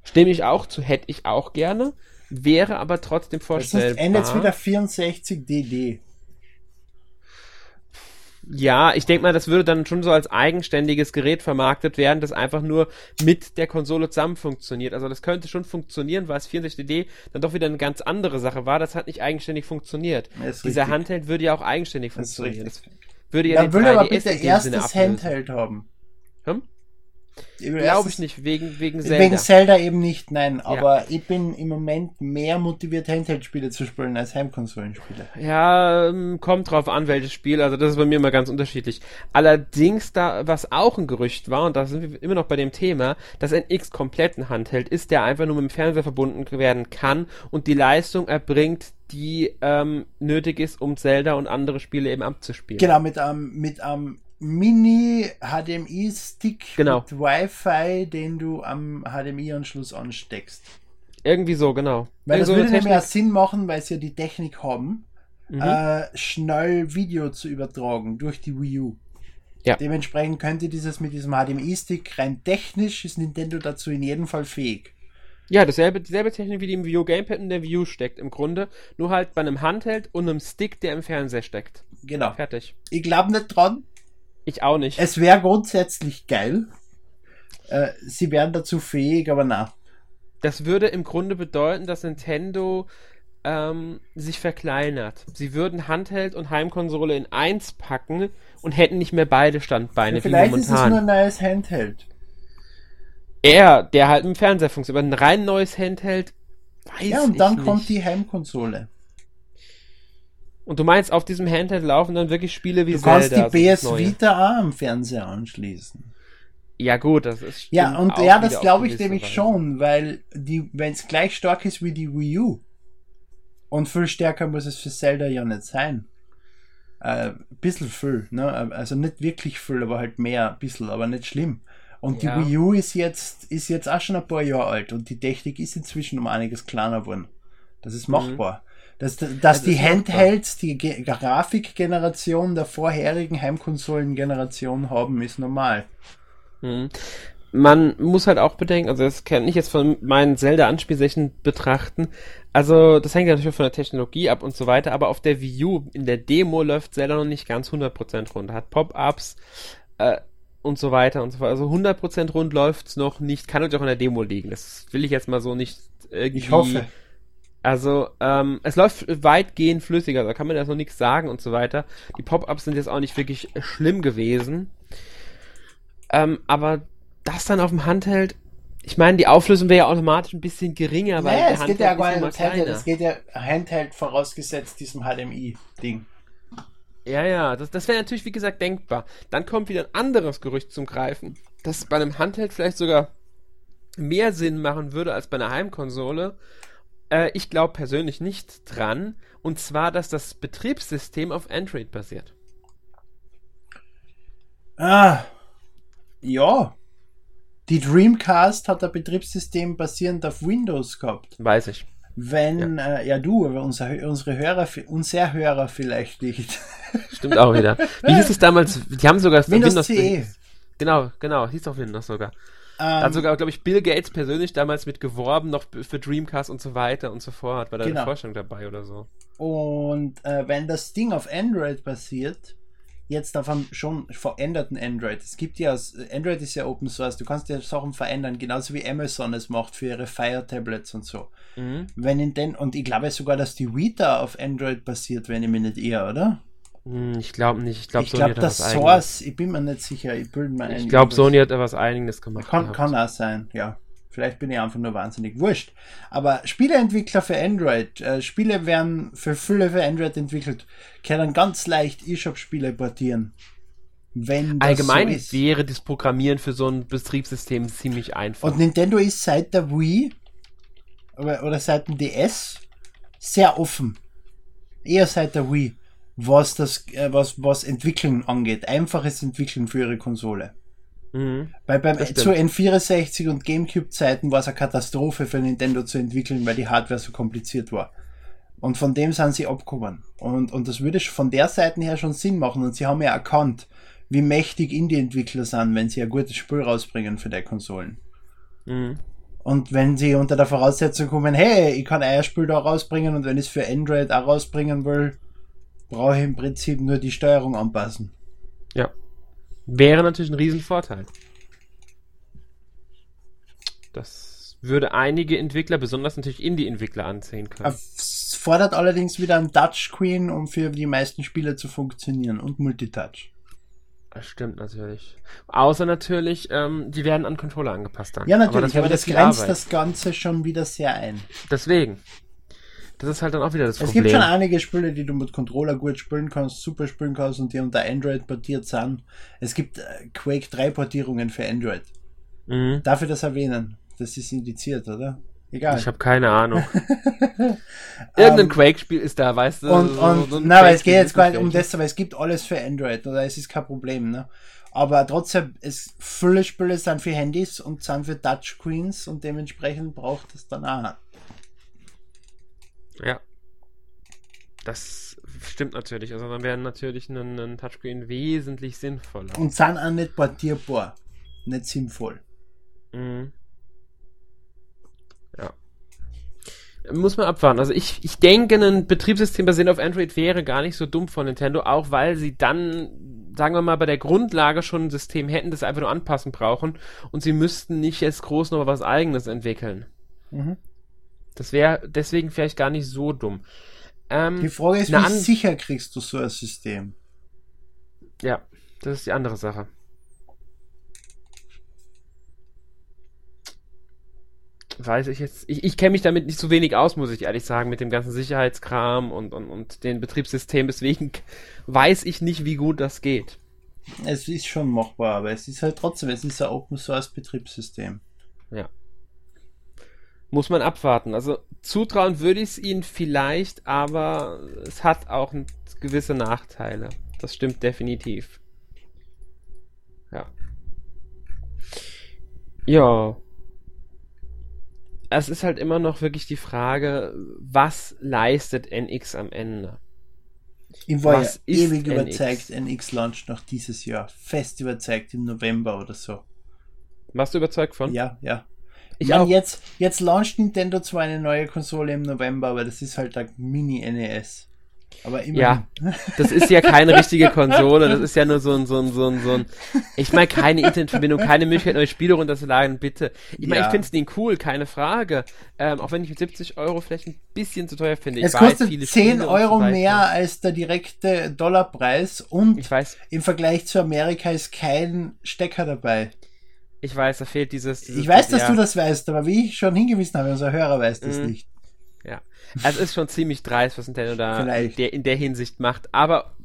Stimme ich auch zu, hätte ich auch gerne, wäre aber trotzdem vorstellbar. Das endet wieder 64 DD. Ja, ich denke mal, das würde dann schon so als eigenständiges Gerät vermarktet werden, das einfach nur mit der Konsole zusammen funktioniert. Also das könnte schon funktionieren, weil es 64D dann doch wieder eine ganz andere Sache war. Das hat nicht eigenständig funktioniert. Dieser richtig. Handheld würde ja auch eigenständig funktionieren. Das würde ja dann will aber bitte erst das Handheld haben. Hm? Glaube ich nicht, wegen, wegen Zelda. Wegen Zelda eben nicht, nein. Aber ja. ich bin im Moment mehr motiviert, Handheld-Spiele zu spielen als Heimkonsolenspiele. Ja, ähm, kommt drauf an, welches Spiel. Also das ist bei mir immer ganz unterschiedlich. Allerdings, da, was auch ein Gerücht war, und da sind wir immer noch bei dem Thema, dass ein X komplett ein Handheld ist, der einfach nur mit dem Fernseher verbunden werden kann und die Leistung erbringt, die ähm, nötig ist, um Zelda und andere Spiele eben abzuspielen. Genau, mit einem, mit einem Mini-HDMI-Stick genau. mit Wi-Fi, den du am HDMI-Anschluss ansteckst. Irgendwie so, genau. Weil das so würde nämlich Sinn machen, weil sie ja die Technik haben, mhm. äh, schnell Video zu übertragen durch die Wii U. Ja. Dementsprechend könnte dieses mit diesem HDMI-Stick rein technisch ist Nintendo dazu in jedem Fall fähig. Ja, dasselbe, dieselbe Technik wie die im Wii U Gamepad in der Wii U steckt im Grunde, nur halt bei einem Handheld und einem Stick, der im Fernseher steckt. Genau. Fertig. Ich glaube nicht dran, ich auch nicht. Es wäre grundsätzlich geil. Äh, sie wären dazu fähig, aber na. Das würde im Grunde bedeuten, dass Nintendo ähm, sich verkleinert. Sie würden Handheld und Heimkonsole in eins packen und hätten nicht mehr beide Standbeine. Ja, vielleicht ist es nur ein neues Handheld. Er, der halt im Fernseher funktioniert. Aber ein rein neues Handheld, weiß ich Ja, und dann nicht. kommt die Heimkonsole. Und du meinst, auf diesem Handheld laufen dann wirklich Spiele wie du Zelda? Du kannst die PS Vita auch am Fernseher anschließen. Ja gut, das ist Ja, und ja, das glaube ich nämlich schon, weil die, wenn es gleich stark ist wie die Wii U und viel stärker muss es für Zelda ja nicht sein. Äh, bisschen viel, ne? Also nicht wirklich viel, aber halt mehr, ein bisschen, aber nicht schlimm. Und ja. die Wii U ist jetzt, ist jetzt auch schon ein paar Jahre alt und die Technik ist inzwischen um einiges kleiner geworden. Das ist machbar. Mhm. Dass, dass das die Handhelds die Ge Grafikgeneration der vorherigen Heimkonsolen-Generation haben, ist normal. Hm. Man muss halt auch bedenken, also das kann ich jetzt von meinen Zelda-Anspielsächen betrachten. Also, das hängt ja natürlich von der Technologie ab und so weiter, aber auf der Wii U in der Demo läuft Zelda noch nicht ganz 100% rund. Hat Pop-Ups äh, und so weiter und so fort. Also 100% rund läuft's noch nicht. Kann natürlich auch in der Demo liegen. Das will ich jetzt mal so nicht irgendwie. Ich hoffe also, ähm, es läuft weitgehend flüssiger, da kann man jetzt noch nichts sagen und so weiter. Die Pop-Ups sind jetzt auch nicht wirklich schlimm gewesen. Ähm, aber das dann auf dem Handheld, ich meine, die Auflösung wäre ja automatisch ein bisschen geringer, weil nee, es geht ja gar nicht Handheld, es geht ja Handheld vorausgesetzt diesem HDMI-Ding. Ja, ja, das, das wäre natürlich, wie gesagt, denkbar. Dann kommt wieder ein anderes Gerücht zum Greifen, dass bei einem Handheld vielleicht sogar mehr Sinn machen würde als bei einer Heimkonsole, äh, ich glaube persönlich nicht dran. Und zwar, dass das Betriebssystem auf Android basiert. Ah, ja. Die Dreamcast hat ein Betriebssystem basierend auf Windows gehabt. Weiß ich. Wenn, ja, äh, ja du, aber unser, unsere Hörer, unser Hörer vielleicht nicht. Stimmt auch wieder. Wie hieß es damals? Die haben sogar Windows, Windows CE. Genau, genau, hieß auch Windows sogar. Ähm, hat sogar, glaube ich, Bill Gates persönlich damals mit geworben, noch für Dreamcast und so weiter und so fort. War da genau. eine Forschung dabei oder so. Und äh, wenn das Ding auf Android basiert, jetzt auf einem schon veränderten Android. Es gibt ja, Android ist ja Open Source, du kannst ja Sachen verändern, genauso wie Amazon es macht für ihre Fire Tablets und so. Mhm. Wenn in den, und ich glaube sogar, dass die Vita auf Android basiert, wenn ich mich nicht irre, oder? Hm, ich glaube nicht. Ich glaube, ich glaube, das Source, ich bin mir nicht sicher. Ich. Ich glaube, Sony hat etwas Eigenes gemacht. Kann, kann auch sein, ja. Vielleicht bin ich einfach nur wahnsinnig wurscht. Aber Spieleentwickler für Android, äh, Spiele werden für Fülle für Android entwickelt, können ganz leicht eShop-Spiele portieren. Wenn Allgemein so wäre das Programmieren für so ein Betriebssystem ziemlich einfach. Und Nintendo ist seit der Wii oder, oder seit dem DS sehr offen. Eher seit der Wii, was das, äh, was, was Entwickeln angeht. Einfaches Entwickeln für ihre Konsole. Mhm. Weil beim zu N64 und GameCube-Zeiten war es eine Katastrophe für Nintendo zu entwickeln, weil die Hardware so kompliziert war. Und von dem sind sie abgekommen. Und, und das würde von der Seite her schon Sinn machen. Und sie haben ja erkannt, wie mächtig Indie-Entwickler sind, wenn sie ein gutes Spiel rausbringen für die Konsolen. Mhm. Und wenn sie unter der Voraussetzung kommen, hey, ich kann ein Spiel da rausbringen und wenn ich es für Android auch rausbringen will, brauche ich im Prinzip nur die Steuerung anpassen. Ja. Wäre natürlich ein Riesenvorteil. Das würde einige Entwickler, besonders natürlich Indie-Entwickler, anziehen können. Es fordert allerdings wieder ein Touchscreen, um für die meisten Spiele zu funktionieren und Multitouch. Das stimmt natürlich. Außer natürlich, ähm, die werden an Controller angepasst dann. Ja, natürlich, aber das, aber das grenzt das Ganze schon wieder sehr ein. Deswegen. Das ist halt dann auch wieder das es Problem. Es gibt schon einige Spiele, die du mit Controller gut spielen kannst, super spielen kannst und die unter Android portiert sind. Es gibt äh, Quake 3 Portierungen für Android. Mhm. Darf ich das erwähnen? Das ist indiziert, oder? Egal. Ich habe keine Ahnung. Irgendein um, ähm, Quake-Spiel ist da, weißt du? Und, und so na, aber es geht jetzt gar nicht um das, aber es gibt alles für Android, oder? Es ist kein Problem, ne? Aber trotzdem, es viele Spiele sind für Handys und sind für Touchscreens und dementsprechend braucht es dann auch ja. Das stimmt natürlich. Also dann wäre natürlich ein, ein Touchscreen wesentlich sinnvoller. Und sind auch nicht portierbar. Nicht sinnvoll. Mhm. Ja. Muss man abwarten. Also ich, ich denke, ein Betriebssystem basierend auf Android wäre gar nicht so dumm von Nintendo, auch weil sie dann, sagen wir mal, bei der Grundlage schon ein System hätten, das einfach nur anpassen brauchen und sie müssten nicht jetzt groß noch was eigenes entwickeln. Mhm. Das wäre deswegen vielleicht gar nicht so dumm. Ähm, die Frage ist, wie sicher kriegst du so ein System? Ja, das ist die andere Sache. Weiß ich jetzt. Ich, ich kenne mich damit nicht so wenig aus, muss ich ehrlich sagen, mit dem ganzen Sicherheitskram und, und, und den Betriebssystemen. Deswegen weiß ich nicht, wie gut das geht. Es ist schon machbar, aber es ist halt trotzdem, es ist ein Open Source Betriebssystem. Ja muss man abwarten. Also zutrauen würde ich es ihnen vielleicht, aber es hat auch gewisse Nachteile. Das stimmt definitiv. Ja. Ja. Es ist halt immer noch wirklich die Frage, was leistet NX am Ende? Ich war was ja ewig NX? überzeugt, NX launcht noch dieses Jahr. Fest überzeugt im November oder so. Warst du überzeugt von? Ja, ja. Ich meine, jetzt, jetzt launcht Nintendo zwar eine neue Konsole im November, aber das ist halt ein Mini-NES. Aber immer. Ja, das ist ja keine richtige Konsole, das ist ja nur so ein, so ein, so ein, so ein ich meine, keine Internetverbindung, keine Möglichkeit, neue Spiele runterzuladen, bitte. Ich meine, ja. ich finde es den cool, keine Frage. Ähm, auch wenn ich mit 70 Euro vielleicht ein bisschen zu teuer finde. Ich es weiß, kostet viele 10 Euro so mehr als der direkte Dollarpreis und im Vergleich zu Amerika ist kein Stecker dabei. Ich weiß, da fehlt dieses. dieses ich weiß, dass ja. du das weißt, aber wie ich schon hingewiesen habe, unser Hörer weiß das mhm. nicht. Ja. Also es ist schon ziemlich dreist, was Nintendo da in der, in der, Hinsicht macht. Aber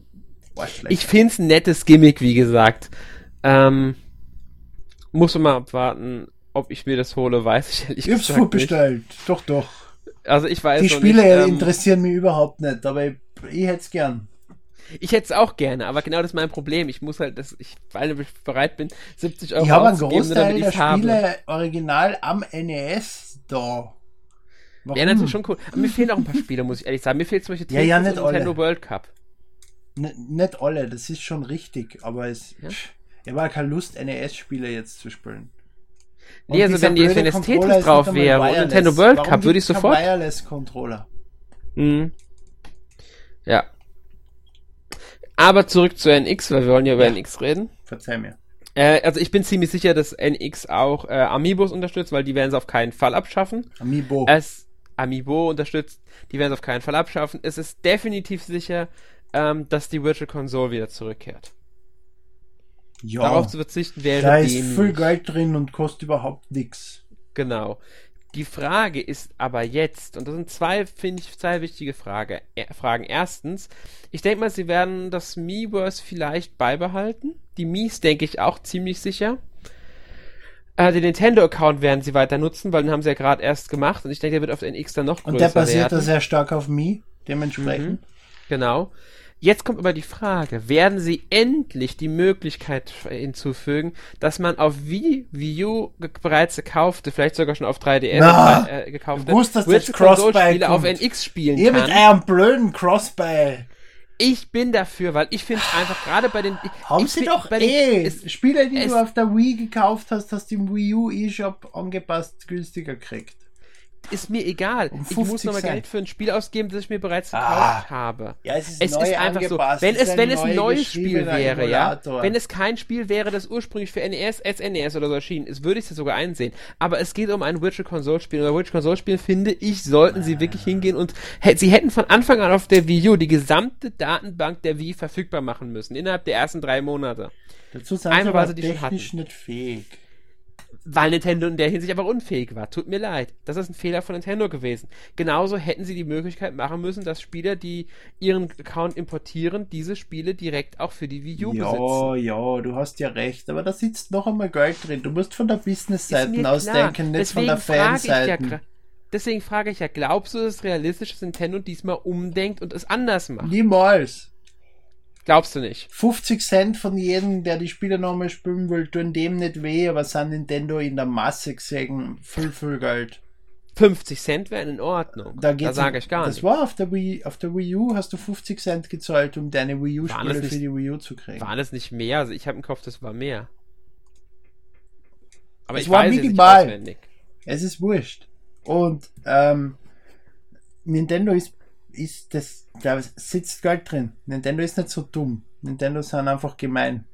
Boah, ich finde es ein nettes Gimmick, wie gesagt. Ähm, muss man mal abwarten, ob ich mir das hole, weiß ich ehrlich ich gesagt. Ich hab's bestellt. Doch, doch. Also ich weiß Die Spiele nicht, ähm, interessieren mich überhaupt nicht, aber ich, ich hätte es gern. Ich hätte es auch gerne, aber genau das ist mein Problem. Ich muss halt, das, ich, weil ich bereit bin, 70 Euro Ich habe einen Großteil der Spiele habe. original am NES da. Warum? Ja, natürlich schon cool. Aber mir fehlen auch ein paar Spiele, muss ich ehrlich sagen. Mir fehlt zum Beispiel ja, ja, nicht Nintendo alle. World Cup. N nicht alle, das ist schon richtig, aber es. Ja? Ich habe keine Lust, NES-Spiele jetzt zu spielen. Und nee, also wenn, die, wenn das Tetris drauf wäre und Nintendo World Warum Cup, würde ich sofort. Wireless Controller. Mhm. Ja, Aber zurück zu NX, weil wir wollen ja über ja. NX reden. Verzeih mir. Äh, also ich bin ziemlich sicher, dass NX auch äh, Amiibos unterstützt, weil die werden es auf keinen Fall abschaffen. Amiibo. Es Amiibo unterstützt, die werden es auf keinen Fall abschaffen. Es ist definitiv sicher, ähm, dass die Virtual Console wieder zurückkehrt. Ja, Darauf zu verzichten wäre Da ist viel Geld drin und kostet überhaupt nichts. Genau. Die Frage ist aber jetzt, und das sind zwei, finde ich, zwei wichtige Frage, äh, Fragen. Erstens, ich denke mal, sie werden das Miiverse vielleicht beibehalten. Die Mies denke ich auch ziemlich sicher. Äh, den Nintendo-Account werden sie weiter nutzen, weil den haben sie ja gerade erst gemacht und ich denke, der wird auf der NX dann noch größer Und der basiert da sehr stark auf Mii, dementsprechend. Mhm, genau. Jetzt kommt aber die Frage, werden sie endlich die Möglichkeit hinzufügen, dass man auf Wii, Wii U bereits gekaufte, vielleicht sogar schon auf 3DS Na, äh, gekaufte Virtual Console Spiele auf NX spielen Ihr kann? Ihr mit eurem blöden Crossbuy. Ich bin dafür, weil ich finde einfach gerade bei den. Haben sie doch bei eh. Den, Spiele, die du auf der Wii gekauft hast, hast du im Wii U eShop angepasst günstiger gekriegt ist mir egal. Um ich muss nochmal Geld für ein Spiel ausgeben, das ich mir bereits gekauft ah, habe. Ja, es ist, es ist einfach so. Wenn es, wenn es ein neues Spiel wäre, ja, wenn es kein Spiel wäre, das ursprünglich für NES, SNES oder so erschienen ist, würde ich es sogar einsehen. Aber es geht um ein Virtual Console Spiel. Und bei Virtual Console Spielen finde ich, sollten sie wirklich hingehen und sie hätten von Anfang an auf der Wii U die gesamte Datenbank der Wii verfügbar machen müssen, innerhalb der ersten drei Monate. Dazu sind Einmal, sie aber technisch nicht fähig weil Nintendo in der Hinsicht aber unfähig war. Tut mir leid. Das ist ein Fehler von Nintendo gewesen. Genauso hätten sie die Möglichkeit machen müssen, dass Spieler, die ihren Account importieren, diese Spiele direkt auch für die Wii U ja, besitzen. Ja, ja, du hast ja recht, aber da sitzt noch einmal Geld drin. Du musst von der Business-Seite aus denken, nicht Deswegen von der Fanseite. Ja Deswegen frage ich ja, glaubst du, es ist realistisch, dass Nintendo diesmal umdenkt und es anders macht? Niemals. Glaubst du nicht? 50 Cent von jedem, der die Spiele nochmal spielen will, tun dem nicht weh, aber sind Nintendo in der Masse gesehen viel, viel Geld. 50 Cent wären in Ordnung. Da, da sage ich gar das nicht. Das war auf der, Wii, auf der Wii U, hast du 50 Cent gezahlt, um deine Wii U-Spiele für die Wii U zu kriegen. War das nicht mehr? Also ich habe im Kopf, das war mehr. Aber es ich war weiß minimal. Es, nicht es ist wurscht. Und ähm, Nintendo ist ist das, da sitzt Geld drin. Nintendo ist nicht so dumm. Nintendo sind einfach gemein.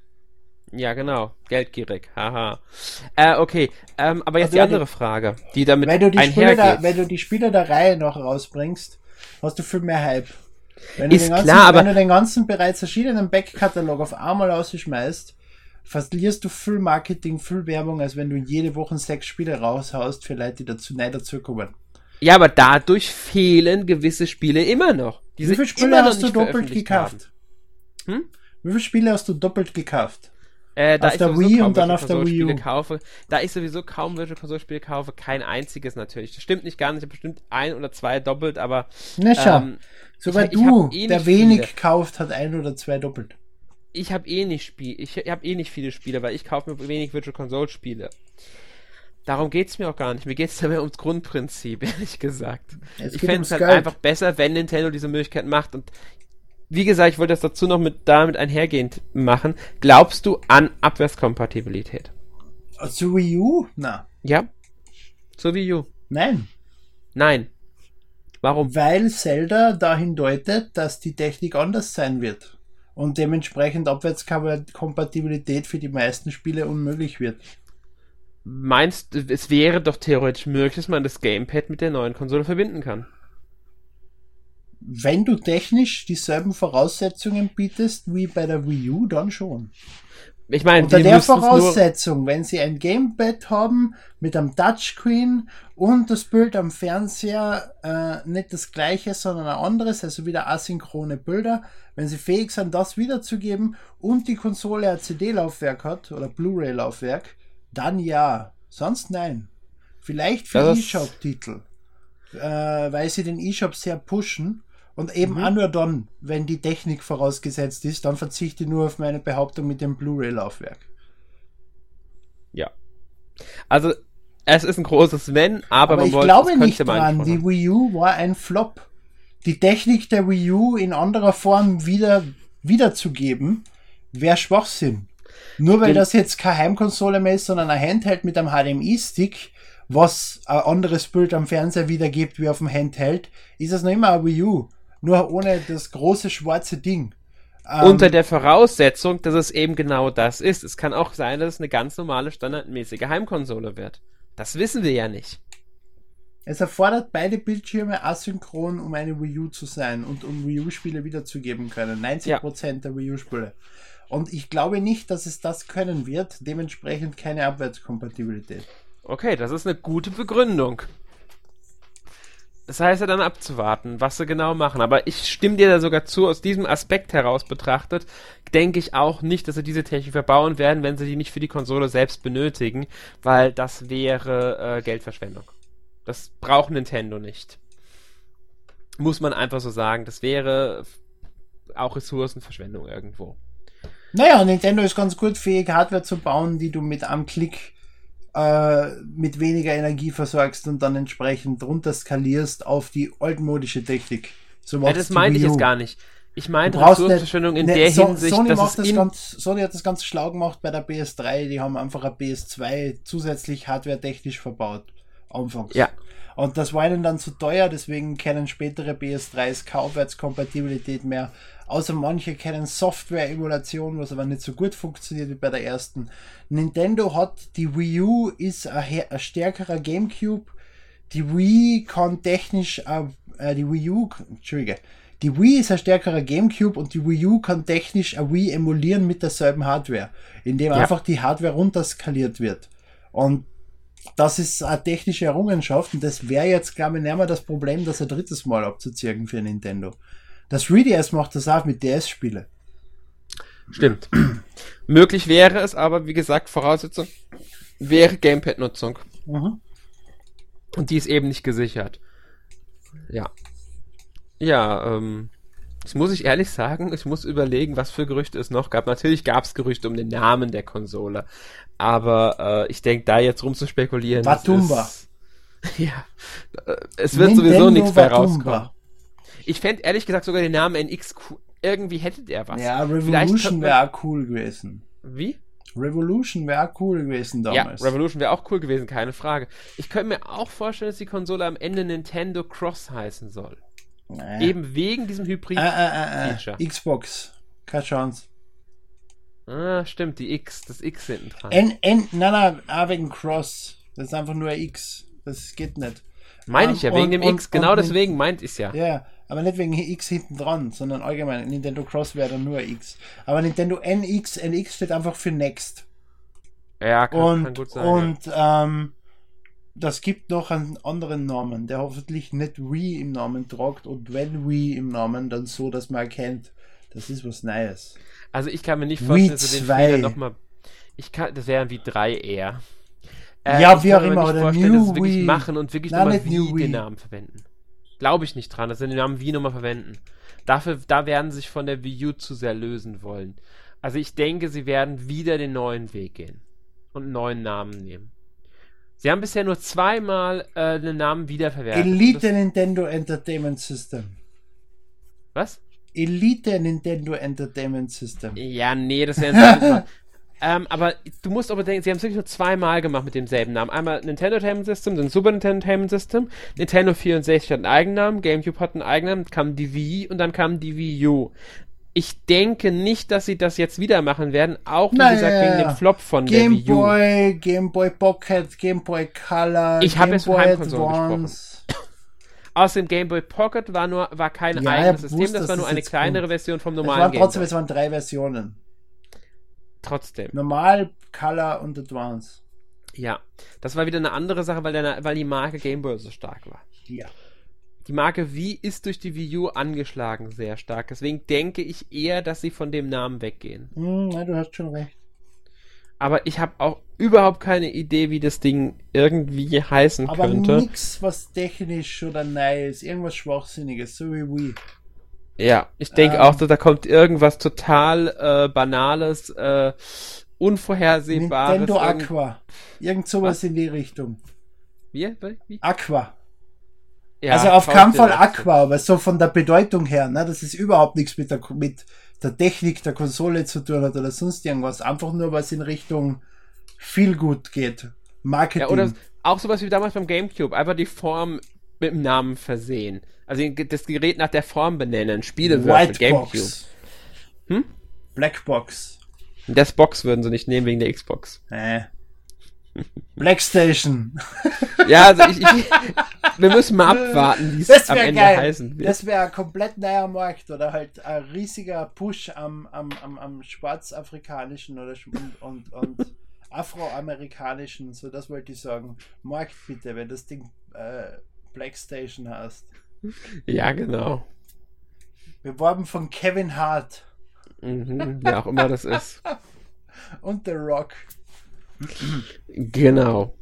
Ja, genau. Geldgierig. Haha. Äh, okay. Ähm, aber jetzt also, die andere die, Frage, die damit wenn du die einhergeht. Da, wenn du die Spiele der Reihe noch rausbringst, hast du viel mehr Hype. Wenn, ist du, den ganzen, klar, aber wenn du den ganzen bereits erschienenen Backkatalog auf einmal rausschmeißt, verlierst du viel Marketing, viel Werbung, als wenn du jede Woche sechs Spiele raushaust für Leute, die dazu nicht dazukommen. Ja, aber dadurch fehlen gewisse Spiele immer noch. Wie viele Spiele hast du doppelt gekauft? Hm? Wie viele Spiele hast du doppelt gekauft? Äh, auf der Wii und dann auf der Wii U. Kaufe, da ich sowieso kaum Virtual Console Spiele kaufe, kein einziges natürlich. Das stimmt nicht gar nicht, ich habe bestimmt ein oder zwei doppelt, aber. Na schau, ähm, sogar ich, du, ich eh der wenig viele. kauft, hat ein oder zwei doppelt. Ich habe eh nicht Spiel, ich habe eh nicht viele Spiele, weil ich kaufe mir wenig Virtual Console Spiele. Darum geht es mir auch gar nicht. Mir geht es mehr ums Grundprinzip, ehrlich gesagt. Es ich fände es halt Geld. einfach besser, wenn Nintendo diese Möglichkeit macht. Und wie gesagt, ich wollte das dazu noch mit damit einhergehend machen. Glaubst du an Abwärtskompatibilität? Zu Wii U? Na. Ja. Zu Wii U. Nein. Nein. Warum? Weil Zelda dahin deutet, dass die Technik anders sein wird. Und dementsprechend Abwärtskompatibilität für die meisten Spiele unmöglich wird meinst du, es wäre doch theoretisch möglich, dass man das Gamepad mit der neuen Konsole verbinden kann? Wenn du technisch dieselben Voraussetzungen bietest wie bei der Wii U, dann schon. Ich meine, unter der Voraussetzung, wenn sie ein Gamepad haben mit einem Touchscreen und das Bild am Fernseher äh, nicht das gleiche, sondern ein anderes, also wieder asynchrone Bilder, wenn sie fähig sind, das wiederzugeben und die Konsole ein CD-Laufwerk hat oder Blu-ray-Laufwerk, dann ja. Sonst nein. Vielleicht für E-Shop-Titel. Äh, weil sie den E-Shop sehr pushen. Und eben mhm. auch nur dann, wenn die Technik vorausgesetzt ist, dann verzichte ich nur auf meine Behauptung mit dem Blu-ray-Laufwerk. Ja. Also, es ist ein großes Wenn, aber, aber man ich wollte, glaube nicht dran. Die Wii U war ein Flop. Die Technik der Wii U in anderer Form wieder wiederzugeben, wäre Schwachsinn. Nur weil das jetzt keine Heimkonsole mehr ist, sondern ein Handheld mit einem HDMI-Stick, was ein anderes Bild am Fernseher wiedergibt wie auf dem Handheld, ist das noch immer ein Wii U. Nur ohne das große schwarze Ding. Ähm, Unter der Voraussetzung, dass es eben genau das ist. Es kann auch sein, dass es eine ganz normale, standardmäßige Heimkonsole wird. Das wissen wir ja nicht. Es erfordert beide Bildschirme asynchron, um eine Wii U zu sein und um Wii U-Spiele wiederzugeben können. 90% ja. der Wii U-Spiele. Und ich glaube nicht, dass es das können wird. Dementsprechend keine Abwärtskompatibilität. Okay, das ist eine gute Begründung. Das heißt ja dann abzuwarten, was sie genau machen. Aber ich stimme dir da sogar zu, aus diesem Aspekt heraus betrachtet, denke ich auch nicht, dass sie diese Technik verbauen werden, wenn sie die nicht für die Konsole selbst benötigen, weil das wäre äh, Geldverschwendung. Das braucht Nintendo nicht. Muss man einfach so sagen. Das wäre auch Ressourcenverschwendung irgendwo. Naja, Nintendo ist ganz gut fähig, Hardware zu bauen, die du mit einem Klick äh, mit weniger Energie versorgst und dann entsprechend runter skalierst auf die altmodische Technik. So ja, das meinte ich jetzt gar nicht. Ich meine Ressourcenverschwendung in ne, der so, Hinsicht, Sony, dass macht das ganz, Sony hat das ganz schlau gemacht bei der PS3. Die haben einfach eine PS2 zusätzlich hardware-technisch verbaut. Anfangs. Ja. Und das war ihnen dann zu teuer, deswegen kennen spätere PS3s keine Aufwärtskompatibilität mehr. Außer manche kennen Software-Emulation, was aber nicht so gut funktioniert wie bei der ersten. Nintendo hat die Wii U, ist ein, ein stärkerer Gamecube. Die Wii kann technisch, äh, die Wii U, Entschuldige, die Wii ist ein stärkerer Gamecube und die Wii U kann technisch ein Wii emulieren mit derselben Hardware, indem ja. einfach die Hardware runterskaliert wird. Und das ist eine technische Errungenschaft und das wäre jetzt, glaube ich, nicht mehr das Problem, das ein drittes Mal abzuziehen für Nintendo. Das 3DS macht das auch mit DS-Spiele. Stimmt. Möglich wäre es, aber wie gesagt, Voraussetzung wäre Gamepad-Nutzung. Mhm. Und die ist eben nicht gesichert. Ja. Ja, ähm, Jetzt muss ich ehrlich sagen, ich muss überlegen, was für Gerüchte es noch gab. Natürlich gab es Gerüchte um den Namen der Konsole. Aber äh, ich denke, da jetzt rum zu spekulieren. Watumba. Ist, ja. Äh, es wird Nintendo sowieso nichts mehr rauskommen. Ich fände ehrlich gesagt sogar den Namen NX cool. Irgendwie hätte der was. Ja, Revolution wäre cool gewesen. Wie? Revolution wäre cool gewesen damals. Ja, Revolution wäre auch cool gewesen, keine Frage. Ich könnte mir auch vorstellen, dass die Konsole am Ende Nintendo Cross heißen soll. Naja. Eben wegen diesem Hybrid-Feature. Äh, äh, äh, Xbox. Keine Chance. Ah, stimmt, die X, das X hinten dran. N, N, nein, nein, ah, wegen Cross. Das ist einfach nur X. Das geht nicht. Meine ich ja, wegen und, dem und, X. Genau deswegen meint ich ja. Ja, aber nicht wegen X hinten dran, sondern allgemein. Nintendo Cross wäre dann nur X. Aber Nintendo NX, NX steht einfach für Next. Ja, kann, und, kann gut sein. Und ja. ähm, das gibt noch einen anderen Namen, der hoffentlich nicht Wii im Namen tragt und wenn Wii im Namen, dann so, dass man erkennt, das ist was Neues. Also ich kann mir nicht vorstellen, dass du den Fehler nochmal. Ich kann, das wären wie drei eher. Äh, ja, wie auch immer, oder New Wii. machen und wirklich nochmal Wii, Wii den Namen verwenden. Glaube ich nicht dran, dass sie den Namen Wii nochmal verwenden. Dafür, da werden sie sich von der Wii U zu sehr lösen wollen. Also ich denke, sie werden wieder den neuen Weg gehen und einen neuen Namen nehmen. Sie haben bisher nur zweimal äh, den Namen wiederverwertet. Elite Nintendo Entertainment System. Was? Elite Nintendo Entertainment System. Ja, nee, das wäre ähm, aber du musst aber denken, sie haben es wirklich nur zweimal gemacht mit demselben Namen. Einmal Nintendo Entertainment System, dann Super Nintendo Entertainment System. Nintendo 64 hat einen eigenen Namen, GameCube hat einen eigenen Namen, kam die Wii und dann kam die Wii U ich denke nicht, dass sie das jetzt wieder machen werden, auch wie naja, gesagt wegen dem Flop von Game der Wii U. Boy, Game Boy Pocket, Game Boy Color, ich habe jetzt von Heimkonsolen gesprochen. Außerdem Game Boy Pocket war nur war kein ja, eigenes System, das war nur eine kleinere kommt. Version vom normalen es waren trotzdem, Game Boy. Es waren drei Versionen. Trotzdem. Normal, Color und Advance. Ja, das war wieder eine andere Sache, weil, der, weil die Marke Game Boy so stark war. Ja die Marke Wii ist durch die Wii U angeschlagen sehr stark. Deswegen denke ich eher, dass sie von dem Namen weggehen. Hm, na, du hast schon recht. Aber ich habe auch überhaupt keine Idee, wie das Ding irgendwie heißen Aber könnte. Aber nichts, was technisch oder neu ist. Irgendwas Schwachsinniges, so wie Wii. Ja, ich denke ähm, auch, da kommt irgendwas total äh, Banales, äh, Unvorhersehbares. Nintendo Aqua. Irgend sowas was? in die Richtung. Wie? Wie? Aqua. Ja, also auf keinen Fall Aqua, aber so von der Bedeutung her, ne, dass es überhaupt nichts mit der, mit der Technik der Konsole zu tun hat oder sonst irgendwas. Einfach nur was in Richtung viel gut geht. Marketing. Ja, oder auch sowas wie damals beim Gamecube. Einfach die Form mit dem Namen versehen. Also das Gerät nach der Form benennen. Spielewürfel, Gamecube. Hm? Blackbox. Das Box würden sie nicht nehmen wegen der Xbox. Äh. Blackstation. ja, also ich, ich, wir müssen mal abwarten, wie es am Ende geil. heißen wird. Das wäre ein komplett neuer Markt oder halt ein riesiger Push am, am, am, am schwarzafrikanischen oder und, und, und afroamerikanischen, so das wollte ich sagen. Markt bitte, wenn das Ding äh, Blackstation heißt. Ja, genau. Beworben von Kevin Hart. Mhm, wer auch immer das ist. und The Rock. genau.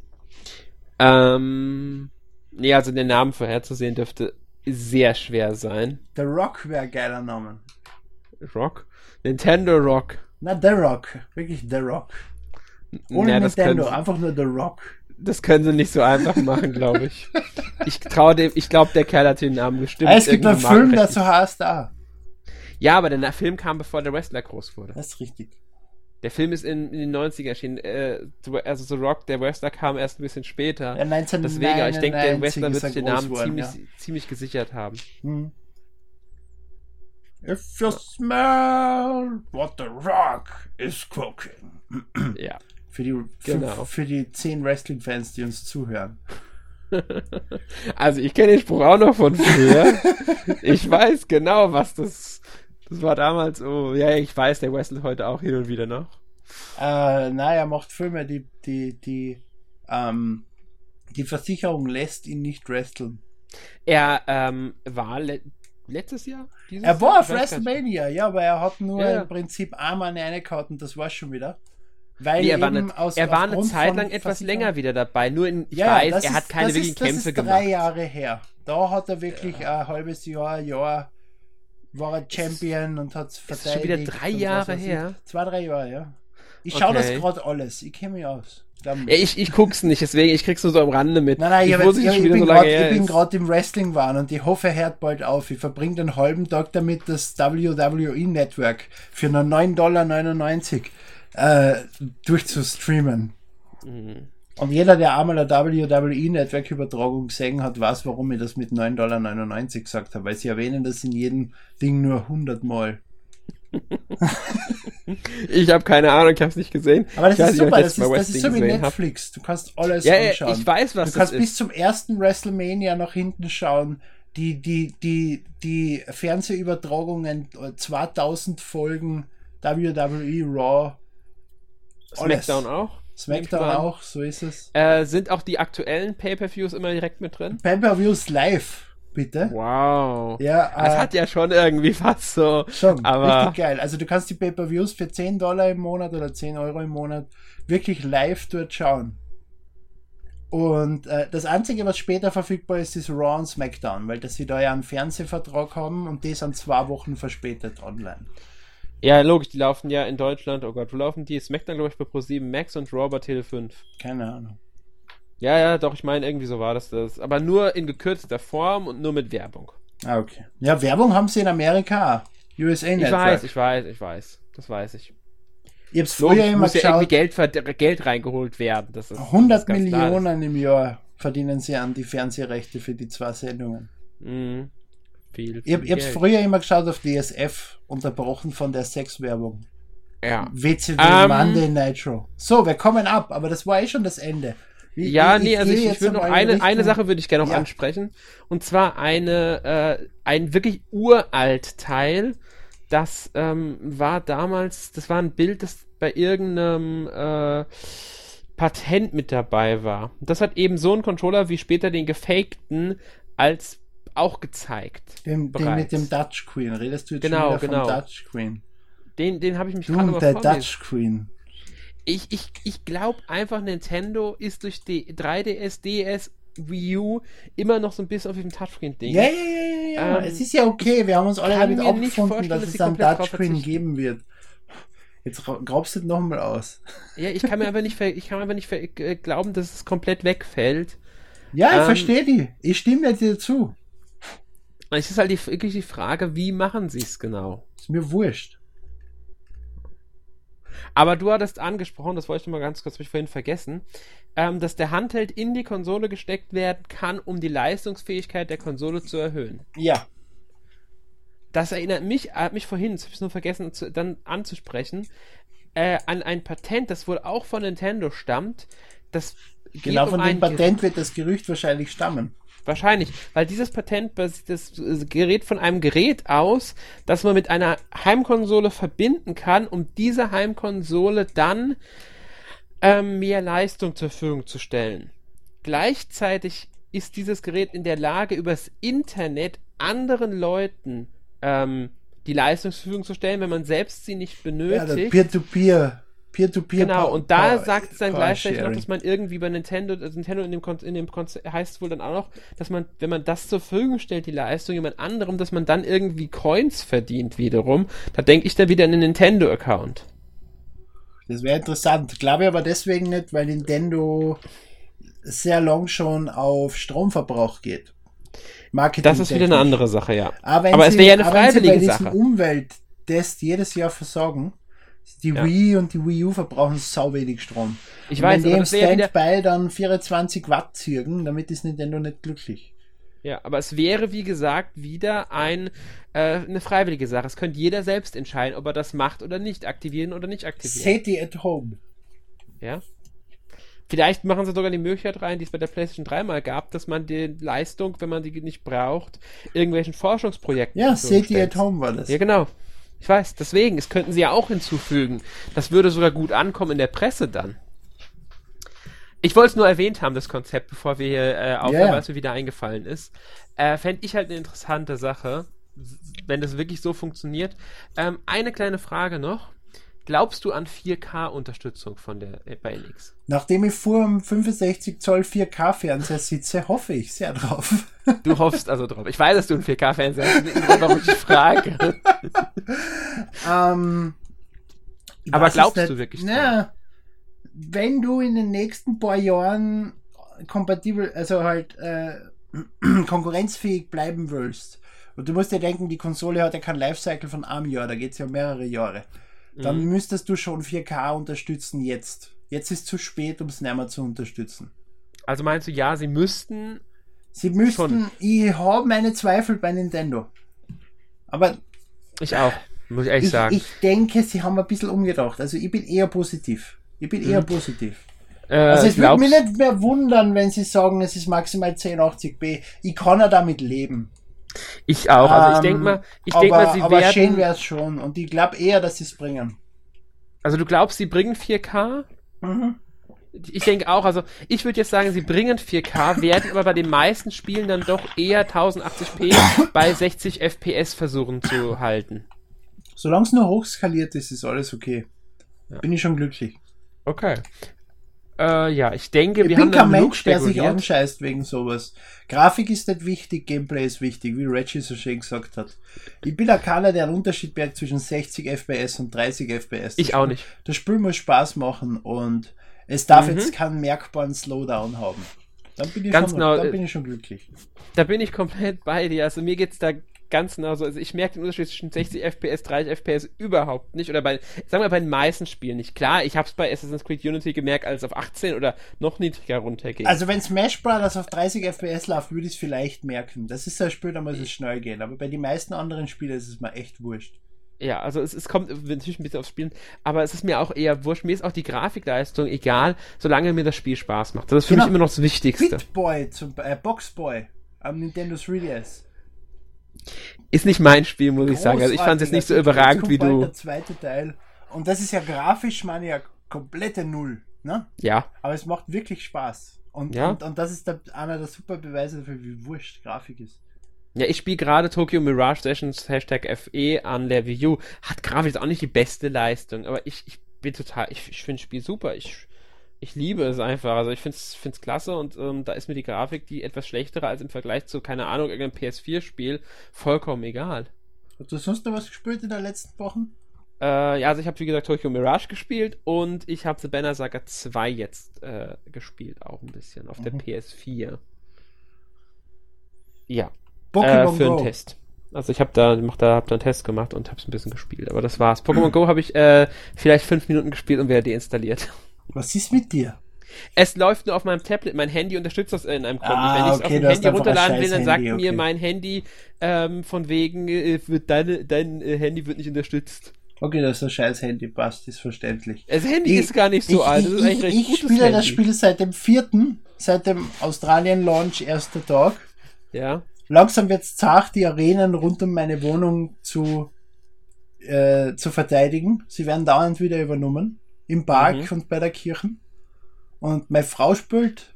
Ähm, nee, also den Namen vorherzusehen dürfte sehr schwer sein. The Rock wäre ein geiler Name. Rock? Nintendo Rock. Na, The Rock. Wirklich The Rock. Ohne ja, Nintendo, einfach nur The Rock. Das können sie nicht so einfach machen, glaube ich. Ich traue dem, ich glaube, der Kerl hat den Namen bestimmt. Es gibt einen Film, der so heißt da. Ja, aber der Film kam, bevor der Wrestler groß wurde. Das ist richtig. Der Film ist in, in den 90 erschienen. Äh, also The Rock, der Wrestler kam erst ein bisschen später. Ja, Deswegen, ich denke, der Wrestler wird sich den Namen worden, ziemlich, ja. ziemlich gesichert haben. Hm. If you smell what the Rock is cooking. ja. Für die, genau. für, für die zehn Wrestling-Fans, die uns zuhören. Also ich kenne den Spruch auch noch von früher. ich weiß genau, was das das war damals, oh, ja, ich weiß, der wrestelt heute auch hin und wieder noch. Äh, naja, er macht Filme, die, die, die, ähm, die Versicherung lässt ihn nicht wresteln. Er ähm, war le letztes Jahr? er war auf WrestleMania, ja, aber er hat nur ja. im Prinzip einmal eine reingehauen und das war schon wieder. Weil nee, er war, eine, aus, er war eine Zeit lang etwas länger wieder dabei. Nur in, ich ja, weiß, er hat keine wirklichen Kämpfe gemacht. Das ist drei Jahre her. Da hat er wirklich ja. ein halbes Jahr, Jahr war er Champion und hat verteidigt. Ist schon wieder drei Jahre her? Zwei, drei Jahre, ja. Ich schaue okay. das gerade alles. Ich kenne mich aus. Ja, ich, ich guck's nicht, deswegen, ich krieg's nur so am Rande mit. Nein, nein, ich, ich, ich, ich bin gerade so im Wrestling waren und ich hoffe, er hört bald auf. Ich verbringe den halben Tag damit, das WWE Network für nur 9,99 Dollar äh, durchzustreamen. Mhm. Und jeder, der einmal eine WWE-Netzwerkübertragung gesehen hat, weiß, warum ich das mit 9,99 Dollar gesagt habe, weil sie erwähnen das in jedem Ding nur 100 Mal. ich habe keine Ahnung, ich habe es nicht gesehen. Aber das ich ist super, das ist, das ist, so wie Netflix. Du kannst alles ja, anschauen. Ich weiß, was Du kannst bis ist. zum ersten WrestleMania nach hinten schauen. Die, die, die, die Fernsehübertragungen, 2000 Folgen WWE Raw. SmackDown auch? SmackDown auch, so ist es. Äh, sind auch die aktuellen Pay-Per-Views immer direkt mit drin? Pay-Per-Views live, bitte. Wow. Ja, das äh, hat ja schon irgendwie fast so. Schon, aber richtig geil. Also du kannst die Pay-Per-Views für 10 Dollar im Monat oder 10 Euro im Monat wirklich live dort schauen. Und äh, das Einzige, was später verfügbar ist, ist Raw und SmackDown, weil dass sie da ja einen Fernsehvertrag haben und die sind zwei Wochen verspätet online. Ja, logisch, die laufen ja in Deutschland, oh Gott, wo laufen die? SmackDown, glaube ich, bei Pro7 Max und Raw bei Tele 5. Keine Ahnung. Ja, ja, doch, ich meine, irgendwie so war das das. Aber nur in gekürzter Form und nur mit Werbung. Ah, okay. Ja, Werbung haben sie in Amerika. USA Network. Ich weiß, ich weiß, ich weiß. Das weiß ich. Ich hab's früher Logisch, immer muss geschaut. ja irgendwie Geld, Geld reingeholt werden. Das ist, 100 das Millionen im Jahr verdienen sie an die Fernsehrechte für die zwei Sendungen. Mhm. Viel, viel ich, ich habe früher immer geschaut auf DSF, unterbrochen von der Sexwerbung. Ja. WCW um, ähm, Monday Nitro. So, wir kommen ab, aber das war eh schon das Ende. Wie, ja, ich, nee, also ich, ich würde noch eine, eine Sache würde ich gerne noch ja. ansprechen. Und zwar eine, äh, ein wirklich uralt Teil. Das ähm, war damals, das war ein Bild, das bei irgendeinem äh, Patent mit dabei war. Das hat eben so ein Controller wie später den gefakten als auch gezeigt. Den, den mit dem Dutch Queen. Redest du jetzt genau, schon wieder genau. vom Dutch Queen? Den, den habe ich mich gerade der Dutch Queen. Ich, ich, ich glaube einfach, Nintendo ist durch die 3DS, DS, Wii U immer noch so ein bisschen auf diesem Touchscreen-Ding. Ja, ja, ja, ja. Ähm, es ist ja okay. Wir haben uns alle damit abgefunden, dass, dass es einen Touchscreen geben wird. Jetzt glaubst du nochmal aus. Ja, ich kann mir aber nicht, ich kann mir aber nicht äh, glauben, dass es komplett wegfällt. Ja, ich ähm, verstehe die. Ich stimme dir zu. Es ist halt die, wirklich die Frage, wie machen sie es genau? Ist mir wurscht. Aber du hattest angesprochen, das wollte ich mal ganz kurz mich vorhin vergessen, ähm, dass der Handheld in die Konsole gesteckt werden kann, um die Leistungsfähigkeit der Konsole zu erhöhen. Ja. das erinnert mich, hat mich vorhin, das habe ich nur vergessen zu, dann anzusprechen, äh, an ein Patent, das wohl auch von Nintendo stammt. Das genau von um dem Patent wird das Gerücht wahrscheinlich stammen. Wahrscheinlich, weil dieses Patent das Gerät von einem Gerät aus, das man mit einer Heimkonsole verbinden kann, um diese Heimkonsole dann ähm, mehr Leistung zur Verfügung zu stellen. Gleichzeitig ist dieses Gerät in der Lage, übers Internet anderen Leuten ähm, die Leistung zur Verfügung zu stellen, wenn man selbst sie nicht benötigt. Ja, Peer-to-Peer. Peer-to-Peer. Genau, und da sagt es dann gleichzeitig noch, dass man irgendwie bei Nintendo, also Nintendo in dem, Kon in dem Kon heißt es wohl dann auch noch, dass man, wenn man das zur Verfügung stellt, die Leistung jemand anderem, dass man dann irgendwie Coins verdient wiederum. Da denke ich dann wieder an den Nintendo-Account. Das wäre interessant. Glaube ich aber deswegen nicht, weil Nintendo sehr lang schon auf Stromverbrauch geht. Marketing das ist wieder eine andere Sache, ja. Aber, aber es wäre ja eine freiwillige Sache. Wenn sie Umwelttest jedes Jahr versorgen, die ja. Wii und die Wii U verbrauchen sau wenig Strom. Ich und weiß, wenn die im Standby dann 24 Watt zirgen, damit ist Nintendo nicht glücklich. Ja, aber es wäre, wie gesagt, wieder ein, äh, eine freiwillige Sache. Es könnte jeder selbst entscheiden, ob er das macht oder nicht, aktivieren oder nicht aktivieren. SETI at home. Ja. Vielleicht machen sie sogar die Möglichkeit rein, die es bei der PlayStation 3 mal gab, dass man die Leistung, wenn man die nicht braucht, irgendwelchen Forschungsprojekten. Ja, SETI at home war das. Ja, genau. Ich weiß, deswegen, es könnten sie ja auch hinzufügen. Das würde sogar gut ankommen in der Presse dann. Ich wollte es nur erwähnt haben, das Konzept, bevor wir hier äh, aufhören, yeah. weil es mir wieder eingefallen ist. Äh, Fände ich halt eine interessante Sache, wenn das wirklich so funktioniert. Ähm, eine kleine Frage noch. Glaubst du an 4K-Unterstützung von der äh, bei NX? Nachdem ich vor einem 65 Zoll 4K-Fernseher sitze, hoffe ich sehr drauf. Du hoffst also drauf. Ich weiß, dass du einen 4K-Fernseher hast, warum ich frage. ähm, Aber glaubst du wirklich na, Wenn du in den nächsten paar Jahren kompatibel, also halt äh, konkurrenzfähig bleiben willst, und du musst dir denken, die Konsole hat ja kein Lifecycle von einem Jahr, da geht es ja mehrere Jahre dann mhm. müsstest du schon 4K unterstützen jetzt. Jetzt ist zu spät, um es nicht mehr zu unterstützen. Also meinst du, ja, sie müssten. Sie müssten, schon. ich habe meine Zweifel bei Nintendo. Aber. Ich auch, muss ich ehrlich ich, sagen. Ich denke, sie haben ein bisschen umgedacht. Also ich bin eher positiv. Ich bin mhm. eher positiv. Äh, also es würde mich nicht mehr wundern, wenn sie sagen, es ist maximal 1080p. Ich kann ja damit leben. Ich auch. Also ich denke mal, ich denke mal, sie aber werden. schön wäre es schon. Und ich glaube eher, dass sie es bringen. Also du glaubst, sie bringen 4K? Mhm. Ich denke auch, also ich würde jetzt sagen, sie bringen 4K, werden aber bei den meisten Spielen dann doch eher 1080p bei 60 FPS versuchen zu halten. Solange es nur hochskaliert ist, ist alles okay. Ja. Bin ich schon glücklich. Okay. Äh, ja, ich denke, ich wir haben kein Mensch, der sich anscheißt wegen sowas. Grafik ist nicht wichtig, Gameplay ist wichtig, wie Reggie so schön gesagt hat. Ich bin auch keiner, der einen Unterschied merkt zwischen 60 FPS und 30 FPS. Ich das auch nicht. Das Spiel muss Spaß machen und es darf mhm. jetzt keinen merkbaren Slowdown haben. Dann bin ich, Ganz schon, genau, dann bin ich schon glücklich. Da bin ich komplett bei dir. Also mir geht's da ganz genau so. Also ich merke den Unterschied zwischen 60 FPS, 30 FPS überhaupt nicht. Oder bei, sagen wir bei den meisten Spielen nicht. Klar, ich habe es bei Assassin's Creed Unity gemerkt, als es auf 18 oder noch niedriger runtergeht. Also wenn Smash Bros. auf 30 FPS läuft, würde ich es vielleicht merken. Das ist ein Spiel, da muss es schnell gehen. Aber bei den meisten anderen Spielen ist es mir echt wurscht. Ja, also es, es kommt natürlich ein bisschen aufs Spielen, aber es ist mir auch eher wurscht. Mir ist auch die Grafikleistung egal, solange mir das Spiel Spaß macht. Das ist für genau. mich immer noch das Wichtigste. Boy, zum, äh, Boxboy am Nintendo 3DS. Ist nicht mein Spiel, muss ich sagen. Also ich fand es jetzt nicht so überragend wie du. Der zweite Teil. Und das ist ja grafisch, meine ja, komplette Null. Ne? Ja. Aber es macht wirklich Spaß. Und, ja. und, und das ist der, einer der super Beweise dafür, wie wurscht Grafik ist. Ja, ich spiele gerade Tokyo Mirage Sessions Hashtag FE an der Wii U. Hat grafisch auch nicht die beste Leistung, aber ich, ich bin total, ich, ich finde das Spiel super. Ich ich liebe es einfach. Also ich finde es klasse und ähm, da ist mir die Grafik, die etwas schlechtere als im Vergleich zu, keine Ahnung, irgendeinem PS4-Spiel, vollkommen egal. Hast du sonst noch was gespielt in den letzten Wochen? Äh, ja, also ich habe wie gesagt Tokyo Mirage gespielt und ich habe The Banner Saga 2 jetzt äh, gespielt, auch ein bisschen, auf mhm. der PS4. Ja. Pokémon äh, für Go. einen Test. Also ich habe da, mach da, hab da einen Test gemacht und habe es ein bisschen gespielt, aber das war's. Pokémon Go habe ich äh, vielleicht fünf Minuten gespielt und wieder deinstalliert. Was ist mit dir? Es läuft nur auf meinem Tablet. Mein Handy unterstützt das in einem Konto. Ah, Wenn ich es okay, auf dem Handy runterladen will, dann sagt Handy, okay. mir mein Handy ähm, von wegen, äh, wird deine, dein äh, Handy wird nicht unterstützt. Okay, das ist ein scheiß Handy, passt, ist verständlich. Das Handy ich, ist gar nicht so ich, alt. Ich, ich, ich spiele Handy. das Spiel seit dem vierten, seit dem Australien-Launch, erster Tag. Ja. Langsam wird es zart, die Arenen rund um meine Wohnung zu, äh, zu verteidigen. Sie werden dauernd wieder übernommen. Im Park mhm. und bei der Kirche. Und meine Frau spielt,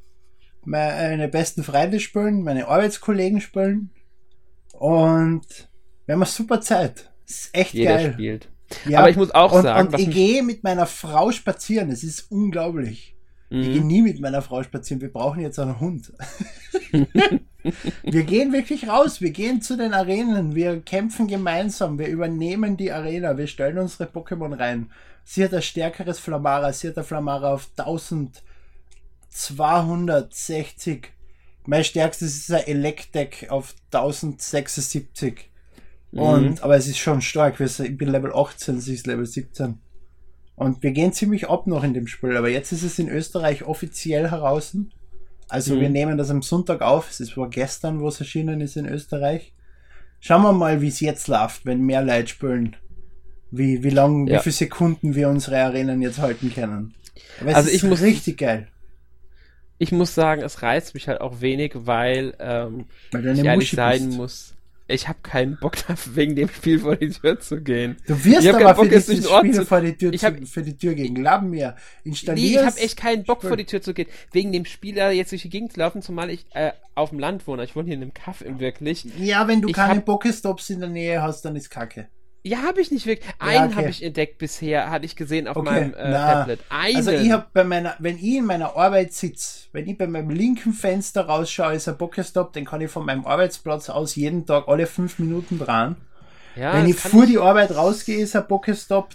meine besten Freunde spielen, meine Arbeitskollegen spielen. Und wir haben eine super Zeit. Das ist echt Jeder geil. spielt. Ja, aber ich muss auch und, sagen. Und ich gehe mit meiner Frau spazieren. Es ist unglaublich. Mhm. Ich gehe nie mit meiner Frau spazieren. Wir brauchen jetzt einen Hund. wir gehen wirklich raus. Wir gehen zu den Arenen. Wir kämpfen gemeinsam. Wir übernehmen die Arena. Wir stellen unsere Pokémon rein. Sie hat ein stärkeres Flamara. Sie hat ein Flamara auf 1260. Mein stärkstes ist ein Electek auf 1076. Und, mhm. aber es ist schon stark. Ich bin Level 18, sie ist Level 17. Und wir gehen ziemlich ab noch in dem Spiel. Aber jetzt ist es in Österreich offiziell heraus. Also mhm. wir nehmen das am Sonntag auf. Es war gestern, wo es erschienen ist in Österreich. Schauen wir mal, wie es jetzt läuft, wenn mehr Leute spielen. Wie, wie lang, ja. wie viele Sekunden wir unsere Arenen jetzt halten können. Aber es also ist ich muss richtig geil. Ich muss sagen, es reizt mich halt auch wenig, weil, ähm, weil ich ehrlich sein bist. muss ich habe keinen Bock dafür, wegen dem Spiel vor die Tür zu gehen. Du wirst ich aber Bock, für dieses Spiel zu... vor die Tür, ich hab, zu, für die Tür gehen. Glaub mir. Installierst. Nee, ich habe echt keinen Bock vor die Tür zu gehen. Wegen dem Spieler jetzt durch die Gegend zu laufen, zumal ich äh, auf dem Land wohne. Ich wohne hier in einem Kaff im wirklich. Ja, wenn du ich keine hab... Pokestops in der Nähe hast, dann ist kacke. Ja, habe ich nicht wirklich. Einen ja, okay. habe ich entdeckt bisher, hatte ich gesehen auf okay, meinem äh, Tablet. Einen. Also ich habe bei meiner, wenn ich in meiner Arbeit sitze, wenn ich bei meinem linken Fenster rausschaue, ist ein Pokestop, den kann ich von meinem Arbeitsplatz aus jeden Tag alle fünf Minuten dran. Ja, wenn ich vor ich... die Arbeit rausgehe, ist ein Pokestop.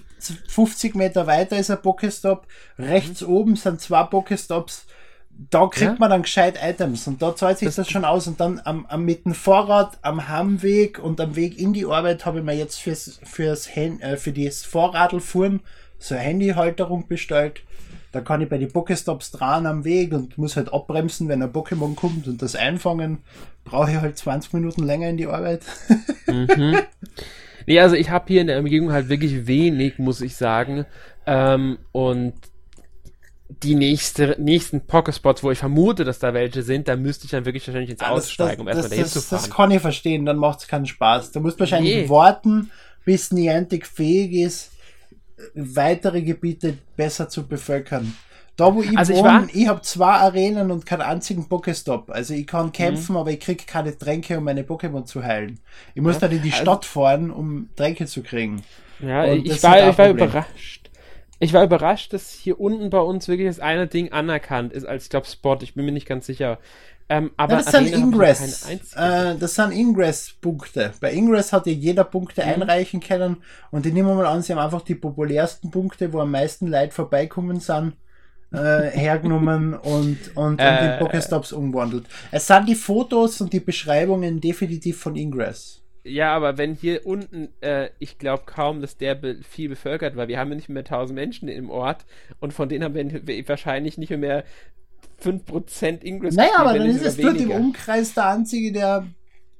50 Meter weiter ist ein Pokestop. Rechts mhm. oben sind zwei Pokestops da kriegt ja? man dann gescheit Items und da zahlt sich das, das schon aus und dann am, am, mit dem Fahrrad am Heimweg und am Weg in die Arbeit habe ich mir jetzt fürs, fürs äh, für das Fahrradlfuhren so eine Handyhalterung bestellt. Da kann ich bei den Pokestops dran am Weg und muss halt abbremsen, wenn ein Pokémon kommt und das einfangen. Brauche ich halt 20 Minuten länger in die Arbeit. mhm. Nee, also ich habe hier in der Umgebung halt wirklich wenig, muss ich sagen. Ähm, und die nächste, nächsten Pokespots, wo ich vermute, dass da welche sind, da müsste ich dann wirklich wahrscheinlich ins ah, Aussteigen, um erstmal dahin das, zu fahren. Das kann ich verstehen, dann macht es keinen Spaß. Du musst wahrscheinlich nee. warten, bis Niantic fähig ist, weitere Gebiete besser zu bevölkern. Da wo ich also wohne, ich, ich habe zwei Arenen und keinen einzigen Pokestop. Also ich kann kämpfen, mhm. aber ich kriege keine Tränke, um meine Pokémon zu heilen. Ich muss ja, dann in die also, Stadt fahren, um Tränke zu kriegen. Ja, ich war, ich war überrascht ich war überrascht, dass hier unten bei uns wirklich das eine Ding anerkannt ist als Job-Spot. Ich bin mir nicht ganz sicher. Ähm, aber ja, das, sind Ingress, äh, das sind Ingress-Punkte. Bei Ingress hat ja jeder Punkte mhm. einreichen können und ich nehme mal an, sie haben einfach die populärsten Punkte, wo am meisten Leute vorbeikommen sind, äh, hergenommen und, und, äh, und in Pokestops umgewandelt. Es sind die Fotos und die Beschreibungen definitiv von Ingress. Ja, aber wenn hier unten, äh, ich glaube kaum, dass der be viel bevölkert war. Wir haben ja nicht mehr 1000 Menschen im Ort und von denen haben wir wahrscheinlich nicht mehr 5% Ingress. Naja, aber dann ist es dort im Umkreis der einzige, der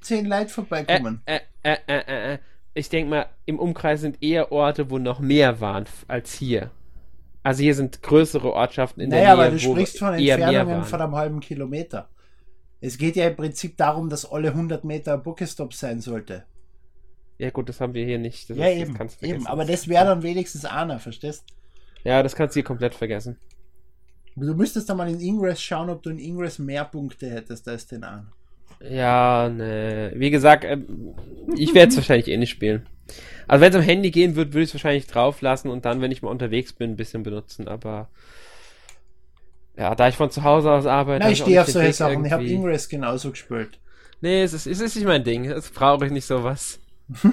10 Leute vorbeikommen. Äh, äh, äh, äh, äh ich denke mal, im Umkreis sind eher Orte, wo noch mehr waren als hier. Also hier sind größere Ortschaften in naja, der Nähe. Naja, aber du sprichst von Entfernungen von einem halben Kilometer. Es geht ja im Prinzip darum, dass alle 100 Meter Pokestop sein sollte. Ja gut, das haben wir hier nicht. Das ja ist, eben, eben, aber das wäre dann wenigstens einer, verstehst? Ja, das kannst du hier komplett vergessen. Du müsstest dann mal in Ingress schauen, ob du in Ingress mehr Punkte hättest als den an. Ja, ne. Wie gesagt, ähm, ich werde es wahrscheinlich eh nicht spielen. Also wenn es am Handy gehen wird, würde ich es wahrscheinlich drauf lassen und dann, wenn ich mal unterwegs bin, ein bisschen benutzen, aber ja, da ich von zu Hause aus arbeite. Nein, ich stehe auf solche Sachen. Irgendwie... Ich habe Ingress genauso gespielt. Nee, es ist, es ist nicht mein Ding. Das brauche ich nicht sowas.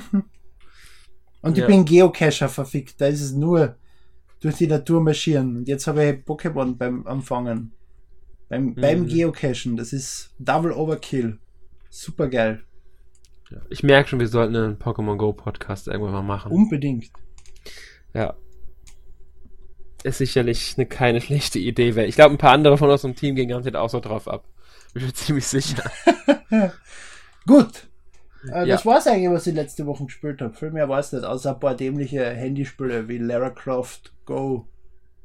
Und ich ja. bin Geocacher verfickt. Da ist es nur durch die Natur marschieren. Und jetzt habe ich Pokémon beim Anfangen. Beim, mhm. beim Geocachen. Das ist Double Overkill. Super geil. Ich merke schon, wir sollten einen Pokémon Go Podcast irgendwann mal machen. Unbedingt. Ja, ist sicherlich eine, keine schlechte Idee. Weil ich glaube, ein paar andere von unserem Team gehen garantiert auch so drauf ab. Ich bin ziemlich sicher. Gut. Äh, ja. Das es eigentlich, was ich letzte Woche gespielt habe. Viel mehr war es nicht, außer ein paar dämliche Handyspiele wie Lara Croft Go.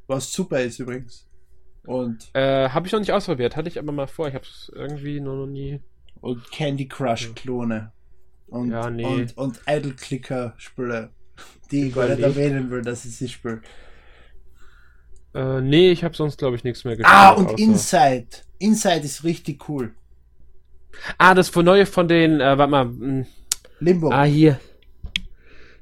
Was super ist übrigens. Und. Äh, habe ich noch nicht ausprobiert, hatte ich aber mal vor. Ich habe es irgendwie noch, noch nie. Und Candy Crush Klone. Und, ja, nee. und, und Idle Clicker Spiele. Die ich gar nicht erwähnen will, dass ich sie spiele. Äh, nee, ich habe sonst glaube ich nichts mehr gespielt. Ah, und außer... Inside. Inside ist richtig cool. Ah, das neue von den, äh, warte mal. Hm. Limbo. Ah, hier.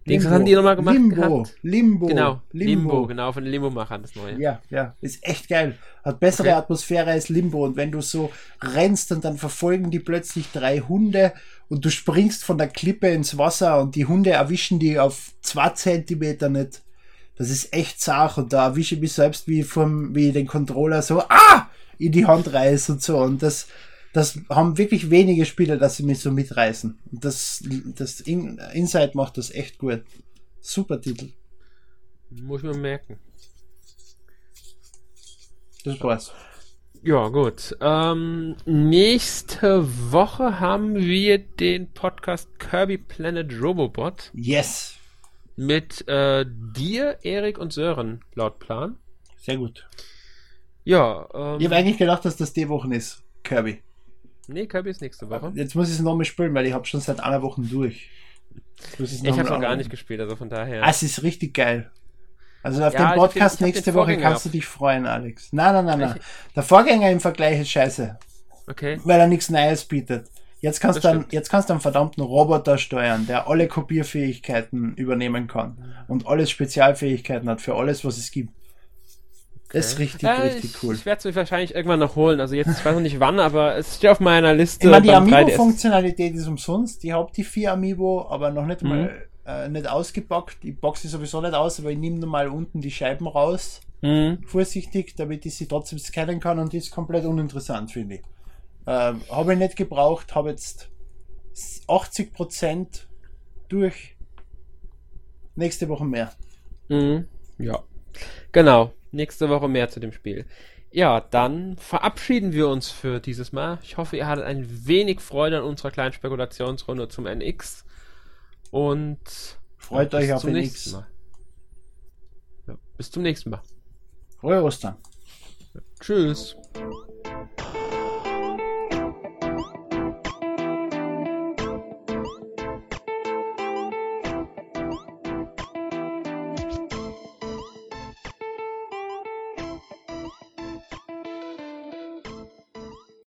Dings, was haben die nochmal gemacht? Limbo. Gehabt? Limbo. Genau. Limbo. Limbo, genau, von den Limbo-Machern, das neue. Ja, ja. Ist echt geil. Hat bessere okay. Atmosphäre als Limbo. Und wenn du so rennst und dann verfolgen die plötzlich drei Hunde und du springst von der Klippe ins Wasser und die Hunde erwischen die auf zwei Zentimeter nicht. Das ist echt zart und da erwische ich mich selbst wie vom, wie den Controller so, ah! in die Hand reiß und so. Und das, das haben wirklich wenige Spieler, dass sie mich so mitreißen. Und das, das In Inside macht das echt gut. Super Titel. Muss man merken. Das war's. Ja, gut. Ähm, nächste Woche haben wir den Podcast Kirby Planet Robobot. Yes. Mit äh, dir, Erik und Sören, laut Plan. Sehr gut. Ja. Ähm, ich habe eigentlich gedacht, dass das die Woche ist. Kirby. Nee, Kirby ist nächste Woche. Jetzt muss ich es nochmal spielen, weil ich habe schon seit einer Woche durch. Ich habe noch gar nicht gespielt, also von daher. Ah, es ist richtig geil. Also auf ja, den Podcast den, nächste Woche kannst du dich freuen, Alex. Nein, nein, nein, nein. Der Vorgänger im Vergleich ist scheiße. Okay. Weil er nichts Neues bietet. Jetzt kannst, du einen, jetzt kannst du einen verdammten Roboter steuern, der alle Kopierfähigkeiten übernehmen kann und alles Spezialfähigkeiten hat für alles, was es gibt. Okay. Das ist richtig, ja, richtig ich, cool. Ich werde es mir wahrscheinlich irgendwann noch holen. Also jetzt, ich weiß noch nicht wann, aber es steht auf meiner Liste. Ich meine, die Amiibo-Funktionalität ist umsonst. Ich habe die vier Amiibo, aber noch nicht mhm. mal äh, nicht ausgepackt. Ich packe sie sowieso nicht aus, aber ich nehme mal unten die Scheiben raus. Mhm. Vorsichtig, damit ich sie trotzdem scannen kann und die ist komplett uninteressant, finde ich. Äh, habe ich nicht gebraucht, habe jetzt 80% durch. Nächste Woche mehr. Mhm. Ja. Genau. Nächste Woche mehr zu dem Spiel. Ja, dann verabschieden wir uns für dieses Mal. Ich hoffe, ihr hattet ein wenig Freude an unserer kleinen Spekulationsrunde zum NX. Und freut ja, euch auf den NX. Mal. Ja, bis zum nächsten Mal. Frohe Ostern. Ja, tschüss.